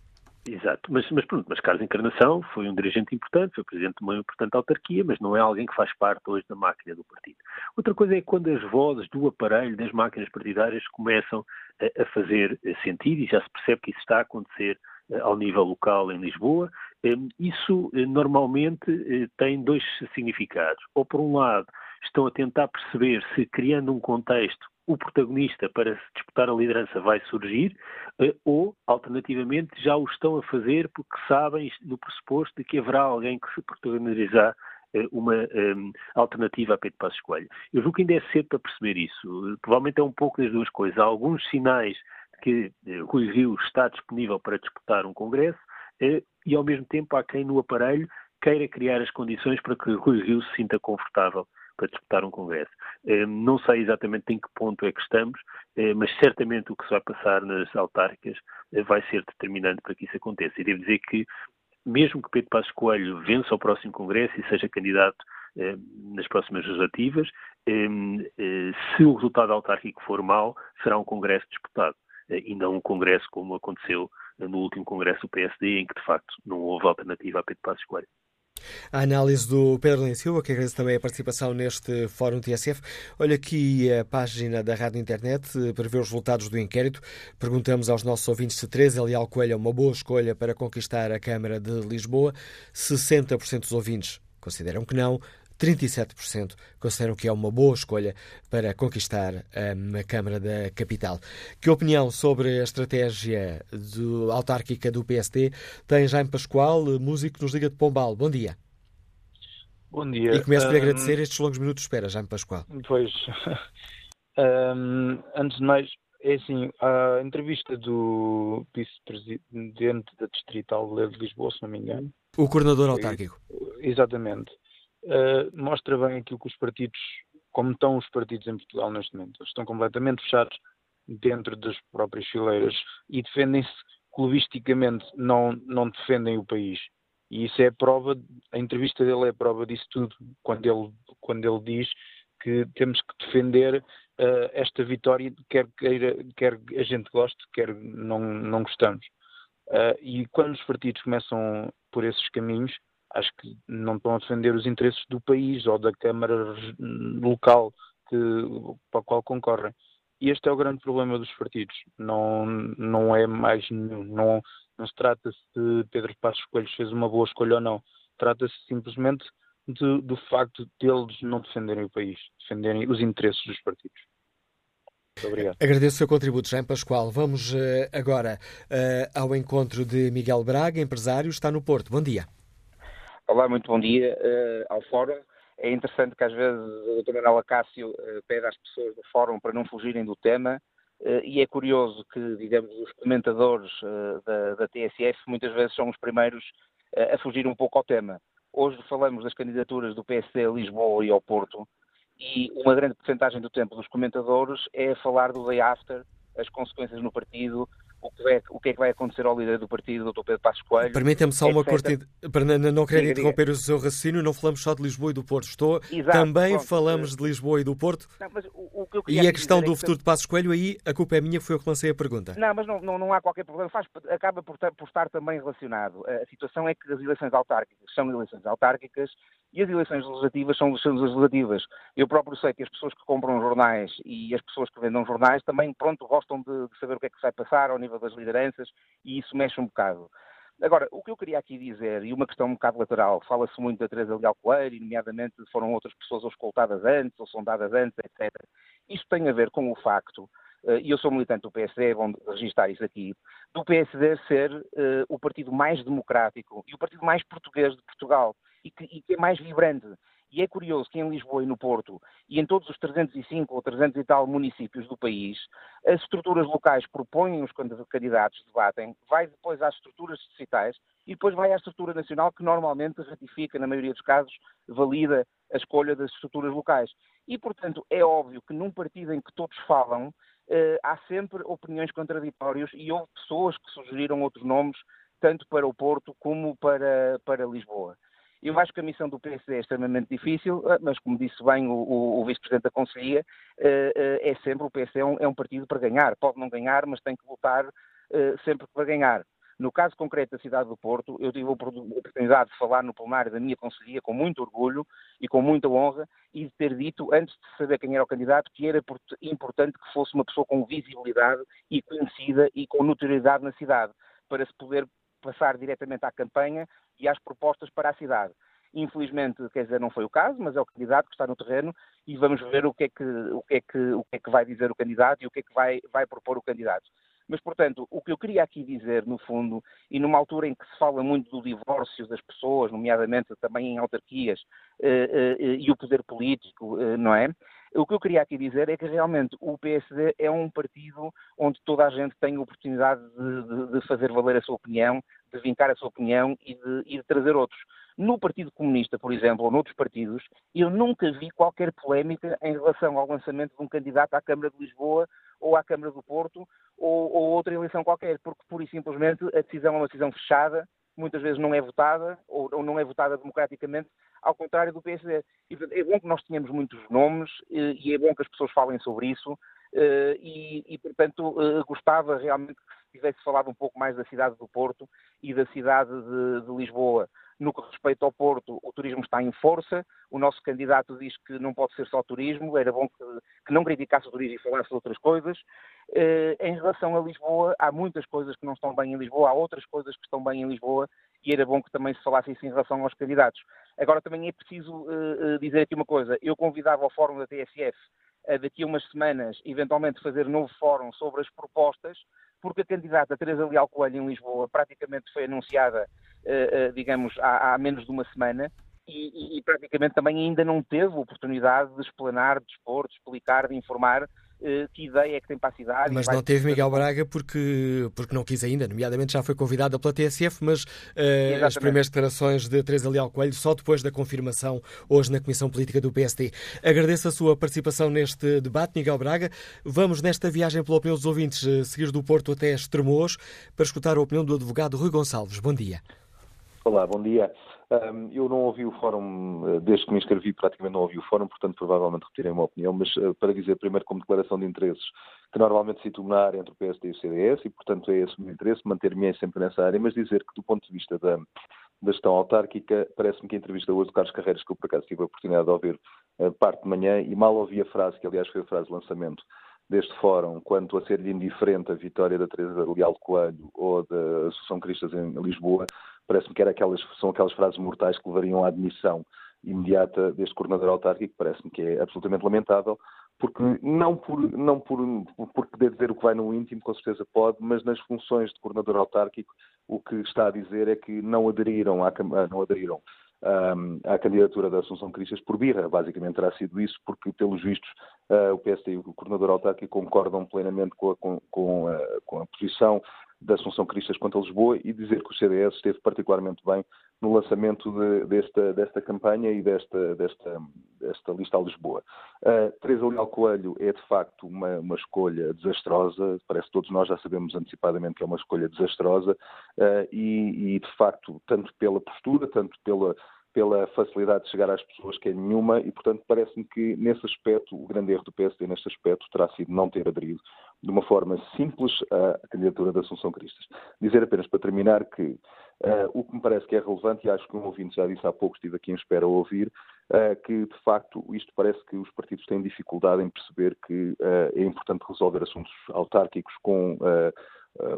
Exato, mas, mas pronto, mas Carlos Encarnação foi um dirigente importante, foi presidente de uma importante autarquia, mas não é alguém que faz parte hoje da máquina do partido. Outra coisa é quando as vozes do aparelho das máquinas partidárias começam a, a fazer sentido e já se percebe que isso está a acontecer eh, ao nível local em Lisboa. Hum, isso eh, normalmente eh, tem dois significados. Ou por um lado, estão a tentar perceber se criando um contexto o protagonista para disputar a liderança vai surgir, eh, ou, alternativamente, já o estão a fazer porque sabem, no pressuposto, de que haverá alguém que se protagonizar eh, uma um, ehm, alternativa a Pedro Passos Coelho. Eu julgo que ainda é cedo para perceber isso. Provavelmente é um pouco das duas coisas. Há alguns sinais que eh, Rui Rio está disponível para disputar um congresso e, ao mesmo tempo, há quem no aparelho queira criar as condições para que Rui Rio se sinta confortável para disputar um Congresso. Eh, não sei exatamente em que ponto é que estamos, eh, mas certamente o que se vai passar nas autárquicas eh, vai ser determinante para que isso aconteça. E devo dizer que, mesmo que Pedro Passos Coelho vença o próximo Congresso e seja candidato nas próximas legislativas, se o resultado autárquico for mau, será um Congresso disputado e não um Congresso como aconteceu no último Congresso do PSD, em que de facto não houve alternativa a Pedro Passos Coelho. A análise do Pedro Lins Silva, que agradeço também a participação neste Fórum TSF. Olha aqui a página da Rádio Internet para ver os resultados do inquérito. Perguntamos aos nossos ouvintes se Teresa Leal Coelho é uma boa escolha para conquistar a Câmara de Lisboa. 60% dos ouvintes consideram que não, 37% consideram que é uma boa escolha para conquistar hum, a Câmara da Capital. Que opinião sobre a estratégia do, autárquica do PSD tem Jaime Pascoal, músico que nos liga de Pombal? Bom dia. Bom dia. E começo por um, agradecer estes longos minutos de espera, Jaime Pascoal. Pois. <laughs> um, antes de mais, é assim, a entrevista do vice-presidente da Distrital de Lisboa, se não me engano. O coordenador autárquico. Exatamente uh, mostra bem aquilo que os partidos, como estão os partidos em Portugal neste momento. Eles estão completamente fechados dentro das próprias fileiras e defendem-se clubisticamente, não, não defendem o país. E isso é prova, a entrevista dele é prova disso tudo, quando ele, quando ele diz que temos que defender uh, esta vitória, quer, queira, quer a gente goste, quer não, não gostamos. Uh, e quando os partidos começam por esses caminhos, acho que não estão a defender os interesses do país ou da Câmara local que, para a qual concorrem. E este é o grande problema dos partidos. Não, não é mais. Não, não se trata se Pedro Passos Coelho fez uma boa escolha ou não. Trata-se simplesmente de, do facto de eles não defenderem o país, defenderem os interesses dos partidos. Muito obrigado. Agradeço o seu contributo, Jean Pascoal. Vamos uh, agora uh, ao encontro de Miguel Braga, empresário, está no Porto. Bom dia. Olá, muito bom dia uh, ao Fórum. É interessante que às vezes o Dr. Manuel Acácio uh, pede às pessoas do Fórum para não fugirem do tema uh, e é curioso que, digamos, os comentadores da, da, TSF muitas vezes são os primeiros a fugir um pouco ao tema. Hoje falamos das candidaturas do PSD a Lisboa e ao Porto e uma grande porcentagem do tempo dos comentadores é falar do day after, as consequências no partido, o que, é, o que é que vai acontecer ao líder do partido, Dr. Pedro Passos Coelho. Permita-me só uma curta. Para não, querer interromper diga. o seu raciocínio, não falamos só de Lisboa e do Porto. Estou, Exato, também pronto, falamos de Lisboa e do Porto. Não, o, o que e a questão do é futuro que... de Passos Coelho, aí a culpa é minha, foi eu que lancei a pergunta. Não, mas não, não, não há qualquer problema. Faz, acaba por, por estar também relacionado. A situação é que as eleições autárquicas são eleições autárquicas e as eleições legislativas são eleições legislativas. Eu próprio sei que as pessoas que compram jornais e as pessoas que vendam jornais também, pronto, gostam de, de saber o que é que vai passar ao nível das lideranças e isso mexe um bocado. Agora, o que eu queria aqui dizer, e uma questão um bocado lateral, fala-se muito da Teresa Leal Coelho, nomeadamente foram outras pessoas escoltadas antes, ou sondadas antes, etc. Isto tem a ver com o facto, eh, e eu sou militante do PSD, é bom registrar isso aqui, do PSD ser uh, o partido mais democrático e o partido mais português de Portugal, e que, e que é mais vibrante. E é curioso que em Lisboa e no Porto, e em todos os 305 ou 300 e tal municípios do país, as estruturas locais propõem os candidatos, debatem, vai depois às estruturas distritais e depois vai à estrutura nacional que normalmente ratifica, na maioria dos casos, valida a escolha das estruturas locais. E, portanto, é óbvio que num partido em que todos falam, eh, há sempre opiniões contraditórias e houve pessoas que sugeriram outros nomes, tanto para o Porto como para, para Lisboa. Eu acho que a missão do PSD é extremamente difícil, eh, mas como disse bem o, o, o Vice-Presidente da Conselhia, eh, eh, é sempre o PSD é um, é um, partido para ganhar. Pode não ganhar, mas tem que lutar sempre para ganhar. No caso concreto da cidade do Porto, eu tive a oportunidade de falar no plenário da minha conselhia com muito orgulho e com muita honra e de ter dito, antes de saber quem era o candidato, que era importante que fosse uma pessoa com visibilidade e conhecida e com notoriedade na cidade, para se poder passar diretamente à campanha e às propostas para a cidade. Infelizmente, quer dizer, não foi o caso, mas é o candidato que está no terreno e vamos ver o que é que, o que, é que, o que, é que vai dizer o candidato e o que é que vai, vai propor o candidato. Mas, portanto, o que eu queria aqui dizer, no fundo, e numa altura em que se fala muito do divórcio das pessoas, nomeadamente também em autarquias, eh, eh, e o poder político, eh, não é? O que eu queria aqui dizer é que realmente o PSD é um partido onde toda a gente tem a oportunidade de, de, de fazer valer a sua opinião, de vincar a sua opinião e de, e de, trazer outros. No Partido Comunista, por exemplo, ou noutros partidos, eu nunca vi qualquer polémica em relação ao lançamento de um candidato à Câmara de Lisboa ou à Câmara do Porto ou, ou outra eleição qualquer, porque pura e simplesmente a decisão é uma decisão fechada, muitas vezes não é votada ou, ou não é votada democraticamente, ao contrário do PSD. E, é bom que nós tenhamos muitos nomes e é bom que as pessoas falem sobre isso e, e portanto, eh, gostava realmente que se tivesse falado um pouco mais da cidade do Porto e da cidade de, de Lisboa. No que respeita ao Porto, o turismo está em força. O nosso candidato diz que não pode ser só turismo. Era bom que, que não criticasse o turismo e falasse de outras coisas. Eh, em relação a Lisboa, há muitas coisas que não estão bem em Lisboa, há outras coisas que estão bem em Lisboa e era bom que também se falasse isso em relação aos candidatos. Agora também é preciso dizer aqui uma coisa. Eu convidava ao Fórum da TSF daqui a umas semanas, eventualmente, fazer novo fórum sobre as propostas, porque a candidata Teresa Leal Coelho em Lisboa praticamente foi anunciada, uh, uh, digamos, há, menos de uma semana e, e, e, praticamente também ainda não teve oportunidade de explanar, de expor, de explicar, de informar eh, que ideia é que tem para a cidade. Mas não teve Miguel Braga porque, porque não quis ainda, nomeadamente já foi convidada pela TSF, mas uh, as primeiras declarações de Teresa Leal Coelho só depois da confirmação hoje na Comissão Política do PSD. Agradeço a sua participação neste debate, Miguel Braga. Vamos nesta viagem pela opinião dos ouvintes eh, seguir do Porto até Estremoz para escutar a opinião do advogado Rui Gonçalves. Bom dia. Olá, bom dia. Eu não ouvi o fórum, eh, desde que me inscrevi, praticamente não ouvi o fórum, portanto, provavelmente repetirei uma opinião, mas uh, para dizer primeiro, como declaração de interesses, que normalmente situo na área entre o PSD e o CDS, e, portanto, é esse o meu interesse, manter-me sempre nessa área, mas dizer que, do ponto de vista da, da gestão autárquica, parece-me que a entrevista hoje do Carlos Carreiras, que eu por acaso tive a oportunidade de ouvir uh, parte de manhã, e mal ouvi a frase, que aliás foi a frase de lançamento deste fórum, quanto a ser-lhe indiferente a vitória da Teresa Leal Coelho ou da Associação Cristas em Lisboa, parece-me que era aquelas, são aquelas frases mortais que levariam à admissão imediata deste coordenador autárquico, parece-me que é absolutamente lamentável, porque não por, não por, por poder dizer o que vai no íntimo, com certeza pode, mas nas funções de coordenador autárquico, o que está a dizer é que não aderiram, à, não aderiram à candidatura da Assunção Cristas por birra. Basicamente terá sido isso, porque, pelos vistos, uh, o PSD e o coordenador autárquico concordam plenamente com a, com, com, a, com a posição da Assunção Cristas quanto a Lisboa e dizer que o CDS esteve particularmente bem no lançamento de, desta, desta campanha e desta, desta, desta lista a Lisboa. Uh, Teresa Leal Coelho é, de facto, uma, uma escolha desastrosa, parece que todos nós já sabemos antecipadamente que é uma escolha desastrosa uh, e, e, de facto, tanto pela postura, tanto pela pela facilidade de chegar às pessoas que é nenhuma e, portanto, parece-me que nesse aspecto, o grande erro do PSD nesse aspecto terá sido não ter aderido de uma forma simples à candidatura da Assunção Cristas. Dizer apenas para terminar que uh, o que me parece que é relevante, e acho que um ouvinte já disse há pouco, estive aqui em espera a ouvir, uh, que de facto isto parece que os partidos têm dificuldade em perceber que uh, é importante resolver assuntos autárquicos com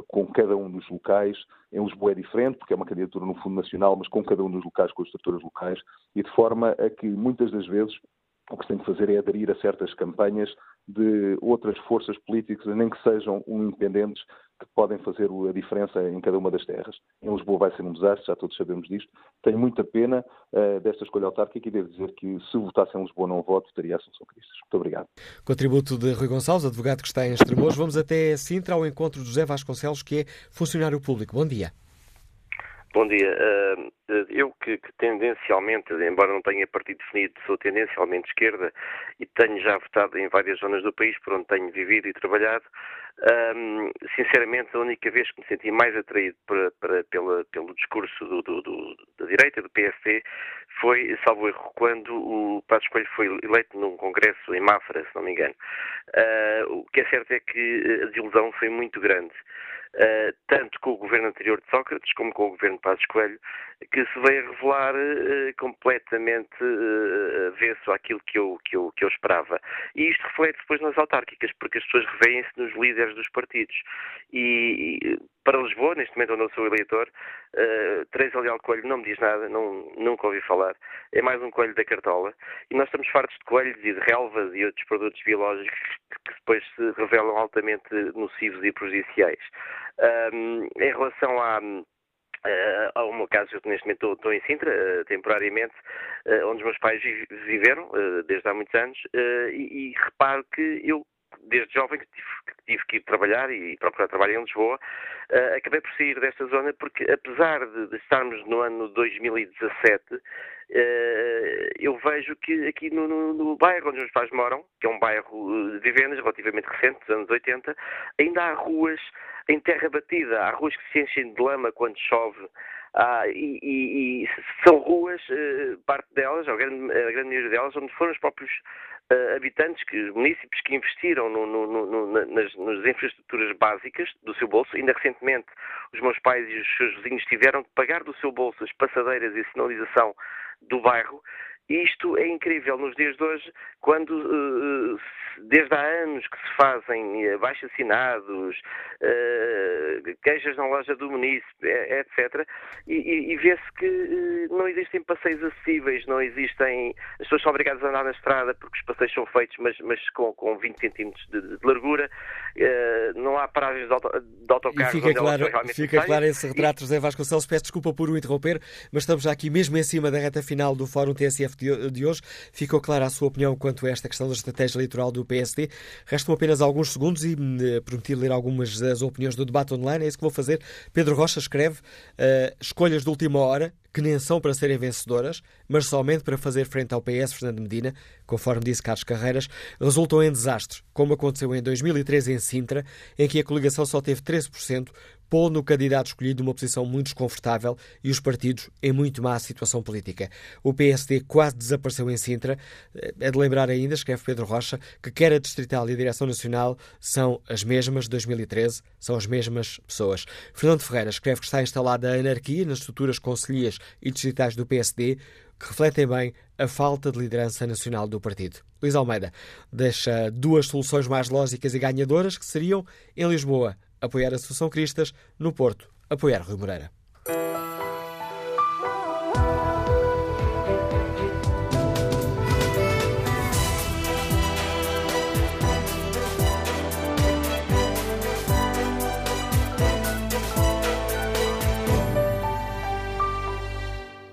com cada um dos locais. Em Lisboa é diferente, porque é uma candidatura no Fundo Nacional, mas com cada um dos locais, com as estruturas locais, e de forma a que muitas das vezes o que se tem que fazer é aderir a certas campanhas de outras forças políticas, nem que sejam independentes, que podem fazer a diferença em cada uma das terras. Em Lisboa vai ser um desastre, já todos sabemos disto. Tenho muita pena uh, desta escolha autárquica e devo dizer que se votasse em Lisboa não voto, a Assunção Cristas. Muito obrigado. Contributo de Rui Gonçalves, advogado que está em Estremoz. Vamos até Sintra ao encontro de José Vasconcelos, que é funcionário público. Bom dia. Bom dia. Eu que, que, tendencialmente, embora não tenha partido definido, sou tendencialmente esquerda e tenho já votado em várias zonas do país por onde tenho vivido e trabalhado, sinceramente a única vez que me senti mais atraído para, para, pela, pelo discurso do, do, do, da direita, do PSD, foi, salvo erro, quando o Passos Coelho foi eleito num congresso em Mafra, se não me engano. Uh, o que é certo é que a desilusão foi muito grande. Uh, tanto com o governo anterior de Sócrates como com o governo de Passos Coelho, que se veio a revelar uh, completamente uh, avesso àquilo que eu, que, eu, que eu esperava. E isto reflete depois nas autárquicas, porque as pessoas revêem-se nos líderes dos partidos. E, e, para Lisboa, neste momento onde eu sou eleitor, uh, Teresa Leal Coelho não me diz nada, não, nunca ouvi falar. É mais um coelho da cartola. E nós estamos fartos de coelhos e de relvas e outros produtos biológicos que depois se revelam altamente nocivos e prejudiciais. Um, em relação à, Uh, um caso, eu neste momento estou, estou em Sintra, uh, temporariamente, uh, onde os meus pais viveram desde há muitos anos, e, e, reparo que eu, desde jovem, que tive, que ir trabalhar e procurar trabalho em Lisboa, acabei por sair desta zona porque, apesar de, de estarmos no ano 2017, eu vejo que aqui no, no, no, bairro onde os meus pais moram, que é um bairro de vivendas relativamente recente, dos anos 80, ainda há ruas em terra batida. Há ruas que se enchem de lama quando chove. Ah, e, e, e, são ruas, eh, parte delas, a grande, a grande maioria delas, onde foram os próprios uh, habitantes, que, municípios que investiram no, no, no, nas, nas, infraestruturas básicas do seu bolso. Ainda recentemente, os meus pais e os seus vizinhos tiveram de pagar do seu bolso as passadeiras e a sinalização do bairro isto é incrível nos dias de hoje, quando uh, desde há anos que se fazem uh, baixo-assinados, uh, queixas na loja do município, etc. E, e, e vê-se que não existem passeios acessíveis, não existem. As pessoas são obrigadas a andar na estrada porque os passeios são feitos, mas, mas com, com 20 centímetros de, de largura. não há paragens de, auto, de autocarros. E fica claro, fica claro esse retrato, José Vasconcelos. Peço desculpa por o interromper, mas estamos já aqui mesmo em cima da reta final do Fórum TSF de hoje. Ficou clara a sua opinião quanto a esta questão da estratégia eleitoral do PSD. Restam apenas alguns segundos e eh, prometi ler algumas das opiniões do debate online. É isso que vou fazer. Pedro Rocha escreve uh, escolhas de última hora que nem são para serem vencedoras, mas somente para fazer frente ao PS Fernando Medina, conforme disse Carlos Carreiras, resultam em desastre, como aconteceu em 2013 em Sintra, em que a coligação só teve 13%, pondo o candidato escolhido numa posição muito desconfortável e os partidos em muito má situação política. O PSD quase desapareceu em Sintra. É de lembrar ainda, escreve Pedro Rocha, que quer a Distrital e a Direção Nacional são as mesmas de 2013, são as mesmas pessoas. Fernando Ferreira escreve que está instalada a anarquia nas estruturas conselheiras e distritais do PSD, que refletem bem a falta de liderança nacional do partido. Luís Almeida deixa duas soluções mais lógicas e ganhadoras, que seriam, em Lisboa, apoiar Associação Cristas, no Porto, apoiar Rui Moreira.